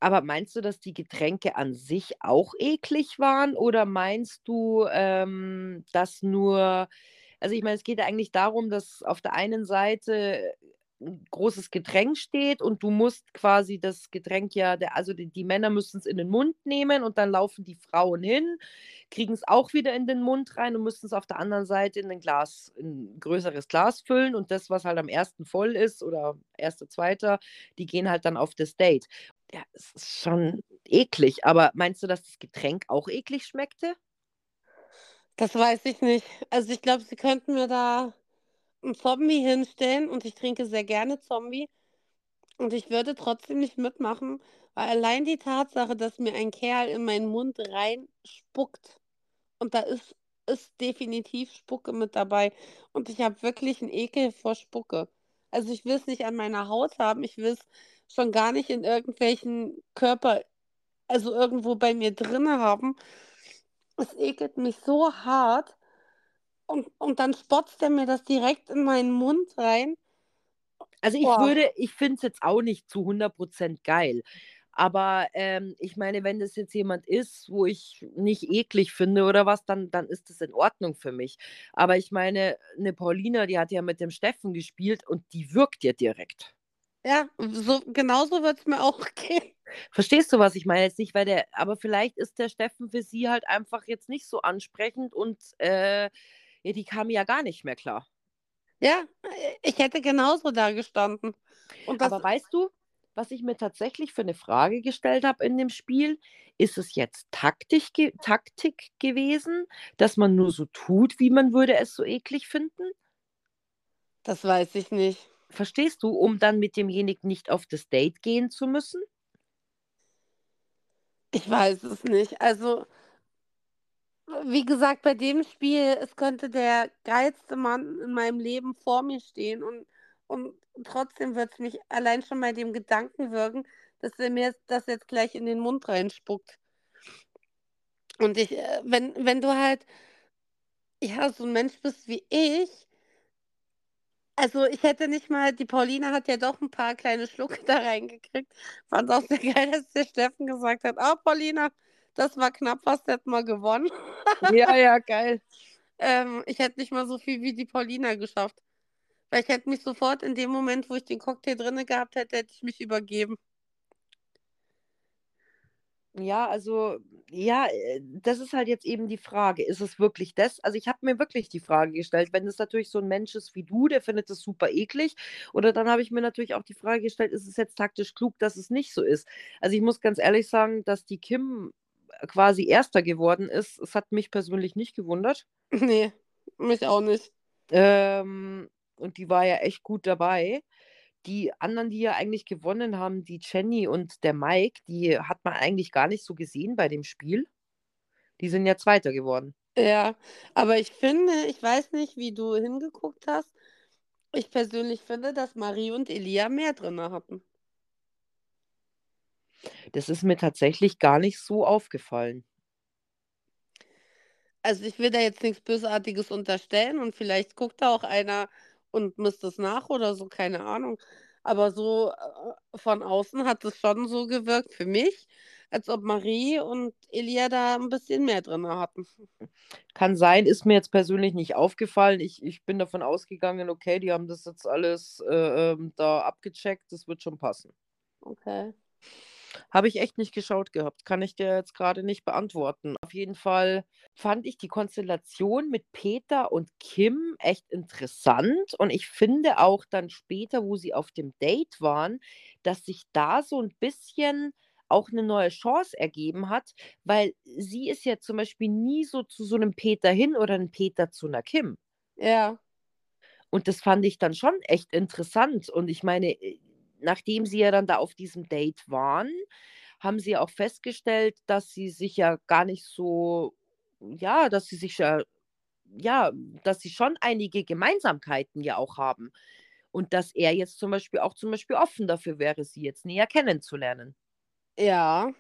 Aber meinst du, dass die Getränke an sich auch eklig waren? Oder meinst du, ähm, dass nur, also ich meine, es geht ja eigentlich darum, dass auf der einen Seite großes Getränk steht und du musst quasi das Getränk ja, also die, die Männer müssen es in den Mund nehmen und dann laufen die Frauen hin, kriegen es auch wieder in den Mund rein und müssen es auf der anderen Seite in ein Glas, in ein größeres Glas füllen und das, was halt am ersten voll ist oder erster, zweiter, die gehen halt dann auf das Date. Ja, es ist schon eklig, aber meinst du, dass das Getränk auch eklig schmeckte? Das weiß ich nicht. Also ich glaube, sie könnten mir da einen Zombie hinstellen und ich trinke sehr gerne Zombie. Und ich würde trotzdem nicht mitmachen, weil allein die Tatsache, dass mir ein Kerl in meinen Mund reinspuckt und da ist ist definitiv Spucke mit dabei. Und ich habe wirklich einen Ekel vor Spucke. Also ich will es nicht an meiner Haut haben, ich will es schon gar nicht in irgendwelchen Körper, also irgendwo bei mir drin haben. Es ekelt mich so hart. Und, und dann spotzt er mir das direkt in meinen Mund rein. Also ich Boah. würde, ich finde es jetzt auch nicht zu 100% geil. Aber ähm, ich meine, wenn das jetzt jemand ist, wo ich nicht eklig finde oder was, dann, dann ist das in Ordnung für mich. Aber ich meine, eine Paulina, die hat ja mit dem Steffen gespielt und die wirkt ja direkt. Ja, so, genauso wird es mir auch [LAUGHS] gehen. Verstehst du, was ich meine? Jetzt nicht, weil der, aber vielleicht ist der Steffen für sie halt einfach jetzt nicht so ansprechend und äh, ja, die kam ja gar nicht mehr klar. Ja, ich hätte genauso da gestanden. Aber weißt du, was ich mir tatsächlich für eine Frage gestellt habe in dem Spiel? Ist es jetzt Taktik, ge Taktik gewesen, dass man nur so tut, wie man würde es so eklig finden? das weiß ich nicht. Verstehst du, um dann mit demjenigen nicht auf das Date gehen zu müssen? Ich weiß es nicht. Also, wie gesagt, bei dem Spiel, es könnte der geilste Mann in meinem Leben vor mir stehen und, und trotzdem wird es mich allein schon bei dem Gedanken wirken, dass er mir das jetzt gleich in den Mund reinspuckt. Und ich, äh, wenn, wenn du halt, ja, so ein Mensch bist wie ich, also ich hätte nicht mal, die Pauline hat ja doch ein paar kleine Schlucke [LAUGHS] da reingekriegt. Fand auch sehr geil, dass der Steffen gesagt hat, oh Paulina, das war knapp, fast hätten wir gewonnen. Ja, [LAUGHS] ja, geil. Ähm, ich hätte nicht mal so viel wie die Paulina geschafft. Weil ich hätte mich sofort in dem Moment, wo ich den Cocktail drinne gehabt hätte, hätte ich mich übergeben. Ja, also, ja, äh, das ist halt jetzt eben die Frage. Ist es wirklich das? Also, ich habe mir wirklich die Frage gestellt, wenn es natürlich so ein Mensch ist wie du, der findet das super eklig. Oder dann habe ich mir natürlich auch die Frage gestellt, ist es jetzt taktisch klug, dass es nicht so ist? Also, ich muss ganz ehrlich sagen, dass die Kim quasi Erster geworden ist. Es hat mich persönlich nicht gewundert. [LAUGHS] Nee, mich auch nicht. Ähm, und die war ja echt gut dabei. Die anderen, die ja eigentlich gewonnen haben, die Jenny und der Mike, die hat man eigentlich gar nicht so gesehen bei dem Spiel. Die sind ja Zweiter geworden. Ja, aber ich finde, ich weiß nicht, wie du hingeguckt hast. Ich persönlich finde, dass Marie und Elia mehr drin hatten. Das ist mir tatsächlich gar nicht so aufgefallen. Also ich will da jetzt nichts Bösartiges unterstellen und vielleicht guckt da auch einer und misst es nach oder so, keine Ahnung. Aber so äh, von außen hat es schon so gewirkt für mich, als ob Marie und Elia da ein bisschen mehr drin hatten. Kann sein, ist mir jetzt persönlich nicht aufgefallen. Ich, ich bin davon ausgegangen, okay, die haben das jetzt alles äh, ähm, da abgecheckt, das wird schon passen. Okay. Habe ich echt nicht geschaut gehabt. Kann ich dir jetzt gerade nicht beantworten. Auf jeden Fall fand ich die Konstellation mit Peter und Kim echt interessant. Und ich finde auch dann später, wo sie auf dem Date waren, dass sich da so ein bisschen auch eine neue Chance ergeben hat, weil sie ist ja zum Beispiel nie so zu so einem Peter hin oder einem Peter zu einer Kim. Ja. Und das fand ich dann schon echt interessant. Und ich meine, äh, nachdem sie ja dann da auf diesem Date waren, haben sie auch festgestellt, dass sie sich ja gar nicht so, ja, dass sie sich ja, ja, dass sie schon einige Gemeinsamkeiten ja auch haben. Und dass er jetzt zum Beispiel auch zum Beispiel offen dafür wäre, sie jetzt näher kennenzulernen. Ja.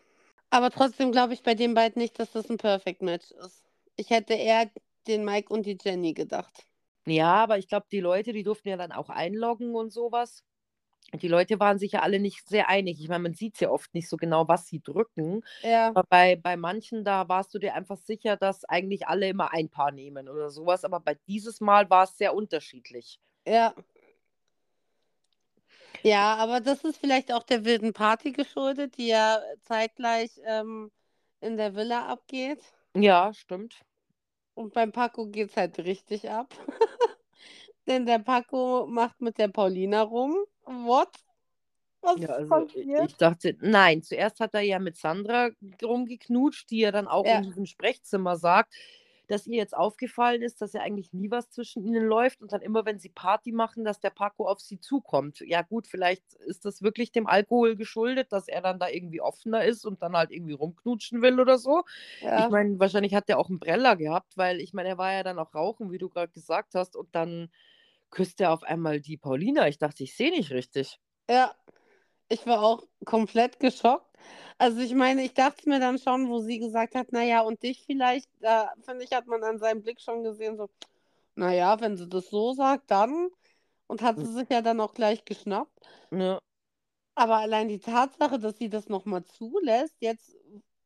Aber trotzdem glaube ich bei den beiden nicht, dass das ein Perfect Match ist. Ich hätte eher den Mike und die Jenny gedacht. Ja, aber ich glaube, die Leute, die durften ja dann auch einloggen und sowas. Die Leute waren sich ja alle nicht sehr einig. Ich meine, man sieht ja oft nicht so genau, was sie drücken. Ja. Aber bei, bei manchen, da warst du dir einfach sicher, dass eigentlich alle immer ein Paar nehmen oder sowas. Aber bei dieses Mal war es sehr unterschiedlich. Ja. Ja, aber das ist vielleicht auch der wilden Party geschuldet, die ja zeitgleich ähm, in der Villa abgeht. Ja, stimmt. Und beim Paco geht es halt richtig ab. [LAUGHS] Denn der Paco macht mit der Paulina rum. What? Was Ja, also ich dachte, nein, zuerst hat er ja mit Sandra rumgeknutscht, die ja dann auch Ja. in diesem Sprechzimmer sagt, dass ihr jetzt aufgefallen ist, dass ja eigentlich nie was zwischen ihnen läuft und dann immer, wenn sie Party machen, dass der Paco auf sie zukommt. Ja gut, vielleicht ist das wirklich dem Alkohol geschuldet, dass er dann da irgendwie offener ist und dann halt irgendwie rumknutschen will oder so. Ja. Ich meine, wahrscheinlich hat er auch einen Breller gehabt, weil ich meine, er war ja dann auch rauchen, wie du gerade gesagt hast, und dann küsst er auf einmal die Paulina. Ich dachte, ich sehe nicht richtig. Ja, ich war auch komplett geschockt. Also ich meine, ich dachte mir dann schon, wo sie gesagt hat, naja, und dich vielleicht, da finde ich, hat man an seinem Blick schon gesehen, so, naja, wenn sie das so sagt, dann. Und hat sie sich ja dann auch gleich geschnappt. Ja. Aber allein die Tatsache, dass sie das nochmal zulässt, jetzt,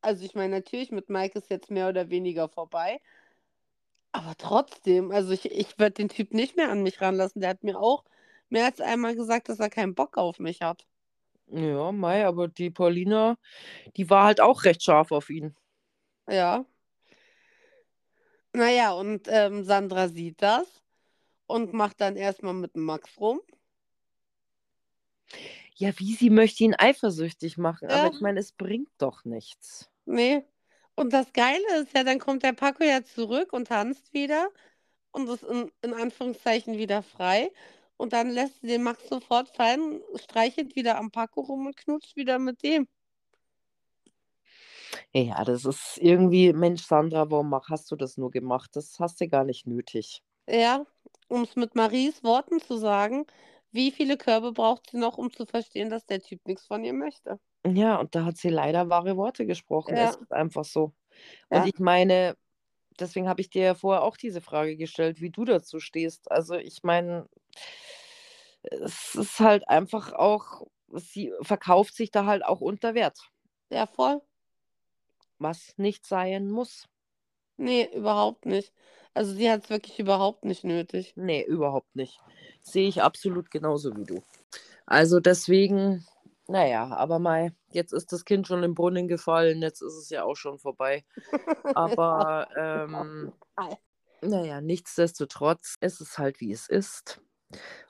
also ich meine, natürlich mit Mike ist jetzt mehr oder weniger vorbei. Aber trotzdem, also ich, ich würde den Typ nicht mehr an mich ranlassen. Der hat mir auch mehr als einmal gesagt, dass er keinen Bock auf mich hat. Ja, Mai, aber die Paulina, die war halt auch recht scharf auf ihn. Ja. Naja, und ähm, Sandra sieht das und macht dann erstmal mit dem Max rum. Ja, wie sie möchte ihn eifersüchtig machen, Ja. aber ich meine, es bringt doch nichts. Nee. Und das Geile ist ja, dann kommt der Paco ja zurück und tanzt wieder und ist in, in Anführungszeichen wieder frei. Und dann lässt sie den Max sofort fallen, streichelt wieder am Paco rum und knutscht wieder mit dem. Ja, das ist irgendwie, Mensch, Sandra, warum hast du das nur gemacht? Das hast du gar nicht nötig. Ja, um es mit Maries Worten zu sagen, wie viele Körbe braucht sie noch, um zu verstehen, dass der Typ nichts von ihr möchte? Ja, und da hat sie leider wahre Worte gesprochen. Ja. Es ist einfach so. Und Ja. ich meine, deswegen habe ich dir ja vorher auch diese Frage gestellt, wie du dazu stehst. Also ich meine, es ist halt einfach auch, sie verkauft sich da halt auch unter Wert, Ja, voll. was nicht sein muss. Nee, überhaupt nicht. Also sie hat es wirklich überhaupt nicht nötig. Nee, überhaupt nicht. Sehe ich absolut genauso wie du. Also deswegen, naja, aber mal, jetzt ist das Kind schon im Brunnen gefallen, jetzt ist es ja auch schon vorbei. [LAUGHS] Aber ähm, naja, nichtsdestotrotz ist es halt, wie es ist.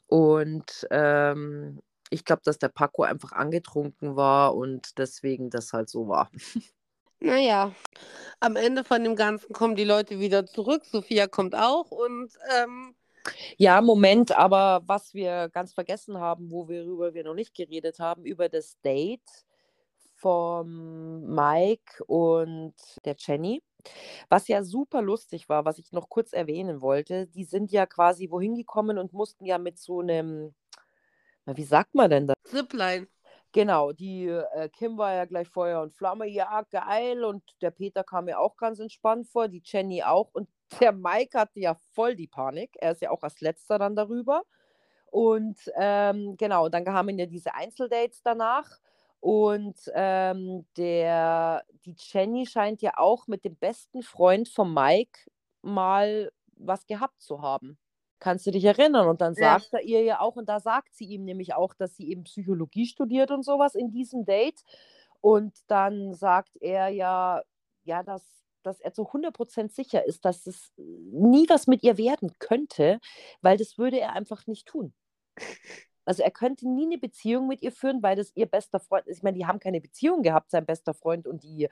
Und ähm, ich glaube, dass der Paco einfach angetrunken war und deswegen das halt so war. [LAUGHS] Naja, am Ende von dem Ganzen kommen die Leute wieder zurück. Sophia kommt auch und ähm, Ja, Moment, aber was wir ganz vergessen haben, worüber wir noch nicht geredet haben, über das Date vom Mike und der Jenny, was ja super lustig war, was ich noch kurz erwähnen wollte, die sind ja quasi wohin gekommen und mussten ja mit so einem, na, wie sagt man denn das? Zipline. Genau, die äh, Kim war ja gleich Feuer und Flamme, ja, geil. Und der Peter kam mir auch ganz entspannt vor, die Jenny auch. Und der Mike hatte ja voll die Panik. Er ist ja auch als letzter dann darüber. Und ähm, genau, dann kamen ja diese Einzeldates danach. Und ähm, der, die Jenny scheint ja auch mit dem besten Freund von Mike mal was gehabt zu haben. Kannst du dich erinnern? Und dann Ja. sagt er ihr ja auch, und da sagt sie ihm nämlich auch, dass sie eben Psychologie studiert und sowas in diesem Date. Und dann sagt er ja, ja, dass, dass er zu 100% sicher ist, dass es nie was mit ihr werden könnte, weil das würde er einfach nicht tun. Also er könnte nie eine Beziehung mit ihr führen, weil das ihr bester Freund ist. Ich meine, die haben keine Beziehung gehabt, sein bester Freund und die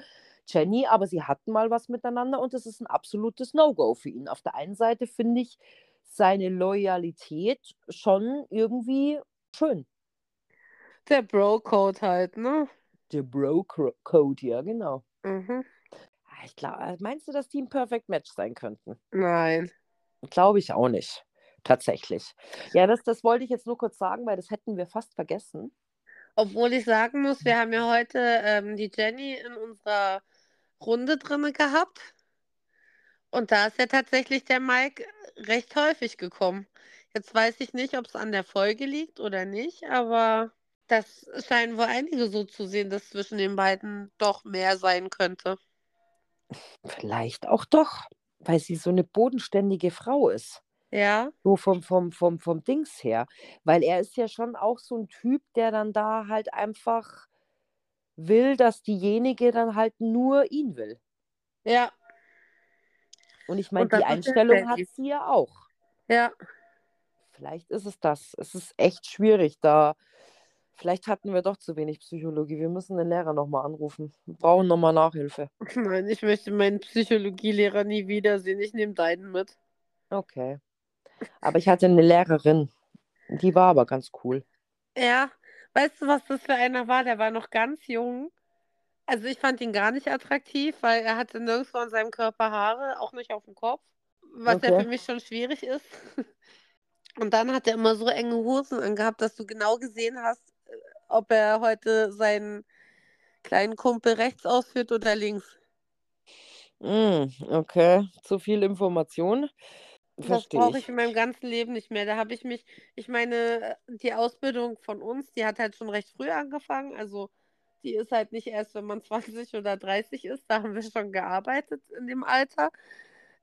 Jenny, aber sie hatten mal was miteinander und das ist ein absolutes No-Go für ihn. Auf der einen Seite finde ich seine Loyalität schon irgendwie schön. Der Bro-Code halt, ne? Der Bro-Code, ja, genau. Mhm. Ah, Ich glaube, meinst du, dass die ein Perfect Match sein könnten? Nein. Glaube ich auch nicht. Tatsächlich. Ja, das, das wollte ich jetzt nur kurz sagen, weil das hätten wir fast vergessen. Obwohl ich sagen muss, wir haben ja heute ähm, die Jenny in unserer Runde drinne gehabt. Und da ist ja tatsächlich der Mike recht häufig gekommen. Jetzt weiß ich nicht, ob es an der Folge liegt oder nicht, aber das scheinen wohl einige so zu sehen, dass zwischen den beiden doch mehr sein könnte. Vielleicht auch doch, weil sie so eine bodenständige Frau ist. Ja, So vom, vom, vom, vom Dings her. Weil er ist ja schon auch so ein Typ, der dann da halt einfach will, dass diejenige dann halt nur ihn will. ja, Und ich meine, die Einstellung hat sie ja auch. ja. Vielleicht ist es das. Es ist echt schwierig, da Vielleicht hatten wir doch zu wenig Psychologie. Wir müssen den Lehrer nochmal anrufen. Wir brauchen nochmal Nachhilfe. [LAUGHS] Nein, ich möchte meinen Psychologielehrer nie wiedersehen. Ich nehme deinen mit. Okay. Aber ich hatte eine Lehrerin. Die war aber ganz cool. Ja, weißt du, was das für einer war? Der war noch ganz jung. Also ich fand ihn gar nicht attraktiv, weil er hatte nirgendwo an seinem Körper Haare, auch nicht auf dem Kopf, was ja Okay. für mich schon schwierig ist. [LAUGHS] Und dann hat er immer so enge Hosen angehabt, dass du genau gesehen hast, ob er heute seinen kleinen Kumpel rechts ausführt oder links. Mm, okay. Zu viel Information. Das brauche ich. ich in meinem ganzen Leben nicht mehr. Da habe ich mich, ich meine, die Ausbildung von uns, die hat halt schon recht früh angefangen. Also die ist halt nicht erst, wenn man [LAUGHS] 20 oder 30 ist. Da haben wir schon gearbeitet in dem Alter.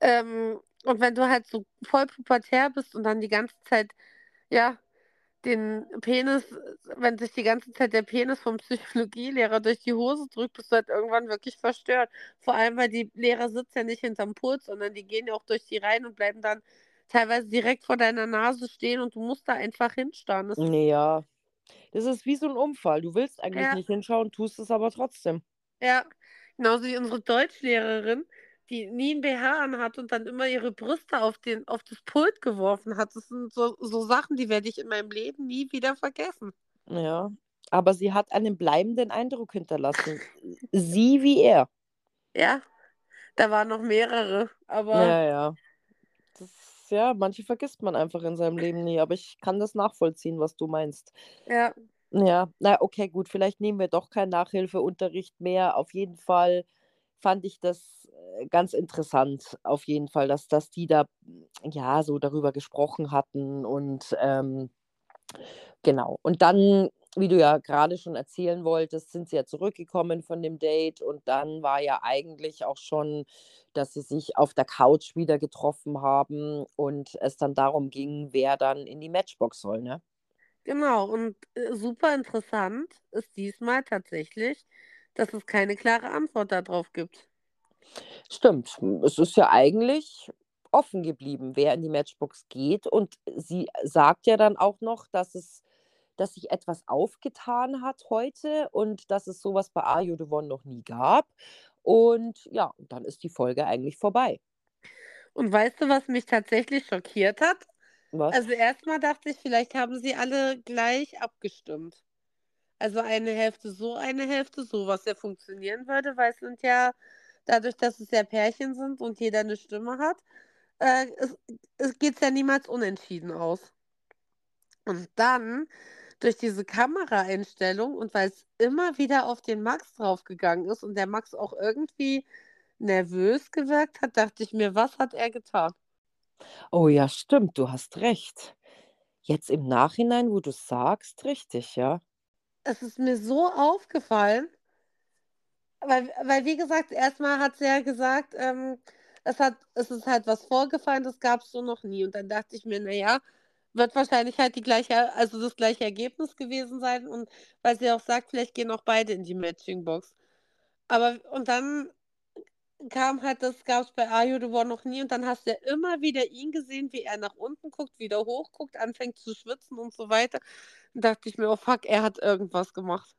Ähm, und wenn du halt so voll pubertär bist und dann die ganze Zeit, ja, den Penis, wenn sich die ganze Zeit der Penis vom Psychologielehrer durch die Hose drückt, bist du halt irgendwann wirklich verstört. Vor allem, weil die Lehrer sitzen ja nicht hinterm Pult, sondern die gehen ja auch durch die Reihen und bleiben dann teilweise direkt vor deiner Nase stehen und du musst da einfach hinstarren. Das ja. Das ist wie so ein Unfall. Du willst eigentlich Ja. nicht hinschauen, tust es aber trotzdem. ja, genauso wie unsere Deutschlehrerin, die nie ein BH anhat und dann immer ihre Brüste auf, den, auf das Pult geworfen hat. Das sind so, so Sachen, die werde ich in meinem Leben nie wieder vergessen. Ja. Aber sie hat einen bleibenden Eindruck hinterlassen. Sie wie er. Ja, da waren noch mehrere, aber Ja, ja. Das, ja, manche vergisst man einfach in seinem Leben nie, aber ich kann das nachvollziehen, was du meinst. ja. Ja, na okay, gut, vielleicht nehmen wir doch keinen Nachhilfeunterricht mehr. Auf jeden Fall fand ich das äh, ganz interessant, auf jeden Fall, dass, dass die da ja so darüber gesprochen hatten und ähm, genau. Und dann, wie du ja gerade schon erzählen wolltest, sind sie ja zurückgekommen von dem Date und dann war ja eigentlich auch schon, dass sie sich auf der Couch wieder getroffen haben und es dann darum ging, wer dann in die Matchbox soll, ne? Genau, und äh, super interessant ist diesmal tatsächlich, dass es keine klare Antwort darauf gibt. Stimmt. Es ist ja eigentlich offen geblieben, wer in die Matchbox geht. Und sie sagt ja dann auch noch, dass es, dass sich etwas aufgetan hat heute und dass es sowas bei the One noch nie gab. Und ja, dann ist die Folge eigentlich vorbei. Und weißt du, was mich tatsächlich schockiert hat? Was? Also erstmal dachte ich, vielleicht haben sie alle gleich abgestimmt. Also eine Hälfte so, eine Hälfte so, was ja funktionieren würde, weil es sind ja, dadurch, dass es ja Pärchen sind und jeder eine Stimme hat, äh, es, es geht ja niemals unentschieden aus. Und dann durch diese Kameraeinstellung und weil es immer wieder auf den Max draufgegangen ist und der Max auch irgendwie nervös gewirkt hat, dachte ich mir, was hat er getan? Oh ja, stimmt, du hast recht. Jetzt im Nachhinein, wo du sagst, richtig, ja. Es ist mir so aufgefallen, weil, weil wie gesagt, erstmal hat sie ja gesagt, ähm, es hat, es ist halt was vorgefallen, das gab es so noch nie. Und dann dachte ich mir, naja, wird wahrscheinlich halt die gleiche, also das gleiche Ergebnis gewesen sein. Und weil sie auch sagt, vielleicht gehen auch beide in die Matching-Box. Aber und dann kam halt, das gab es bei Are You the One noch nie. Und dann hast du ja immer wieder ihn gesehen, wie er nach unten guckt, wieder hoch guckt, anfängt zu schwitzen und so weiter. Und dachte ich mir, oh fuck, er hat irgendwas gemacht.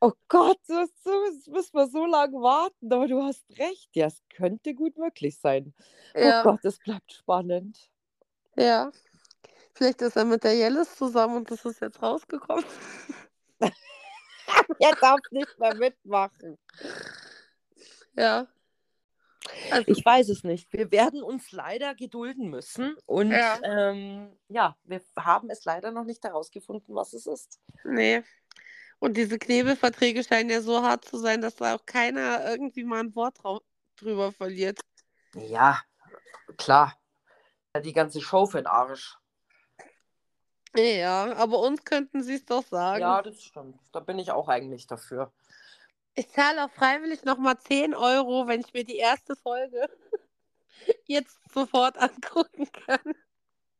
Oh Gott, das, das müssen wir so lange warten, aber du hast recht. Ja, es könnte gut möglich sein. Ja. Oh Gott, es bleibt spannend. Ja. Vielleicht ist er mit der Jellis zusammen und das ist jetzt rausgekommen. [LAUGHS] Er darf nicht mehr mitmachen. Ja. Also, Ich weiß es nicht. Wir werden uns leider gedulden müssen. Und Ja. ähm, ja, wir haben es leider noch nicht herausgefunden, was es ist. nee. Und diese Knebelverträge scheinen ja so hart zu sein, dass da auch keiner irgendwie mal ein Wort drüber verliert. Ja, klar. Die ganze Show für den Arsch. Ja, aber uns könnten sie es doch sagen. Ja, das stimmt. Da bin ich auch eigentlich dafür. Ich zahle auch freiwillig nochmal 10 Euro, wenn ich mir die erste Folge [LAUGHS] jetzt sofort angucken kann.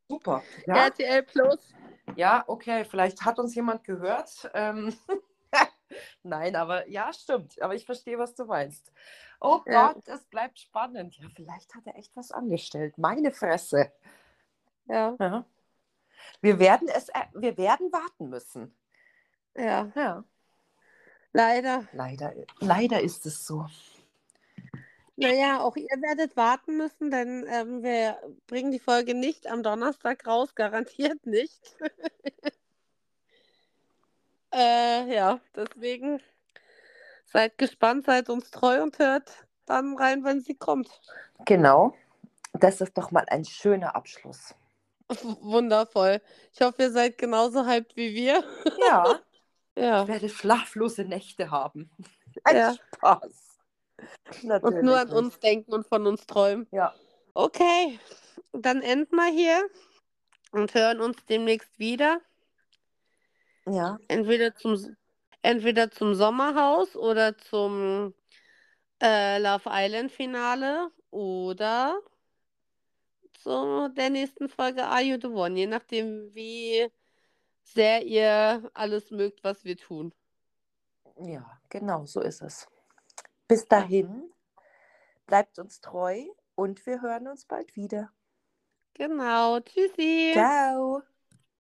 Super. Ja, RTL Plus. ja okay. Vielleicht hat uns jemand gehört. Ähm, [LAUGHS] Nein, aber ja, stimmt. Aber ich verstehe, was du meinst. Oh Ja. Gott, es bleibt spannend. Ja, vielleicht hat er echt was angestellt. Meine Fresse. Ja. Ja. Wir werden es, äh, wir werden warten müssen. Ja, Ja, leider. leider, leider ist es so. Naja, auch ihr werdet warten müssen, denn ähm, wir bringen die Folge nicht am Donnerstag raus, garantiert nicht. [LAUGHS] äh, ja, deswegen seid gespannt, seid uns treu und hört dann rein, wenn sie kommt. Genau. Das ist doch mal ein schöner Abschluss. [LAUGHS] Wundervoll. Ich hoffe, ihr seid genauso hyped wie wir. Ja, [LAUGHS] Ja. ich werde schlaflose Nächte haben. [LAUGHS] Ein Ja. Spaß. Und Natürlich nur an uns denken und von uns träumen. Ja, Okay, dann enden wir hier und hören uns demnächst wieder. ja, Entweder zum, entweder zum Sommerhaus oder zum äh, Love Island Finale oder zu der nächsten Folge Are You the One, je nachdem, wie sehr ihr alles mögt, was wir tun. ja, genau, so ist es. Bis dahin, bleibt uns treu und wir hören uns bald wieder. Genau, tschüssi. Ciao.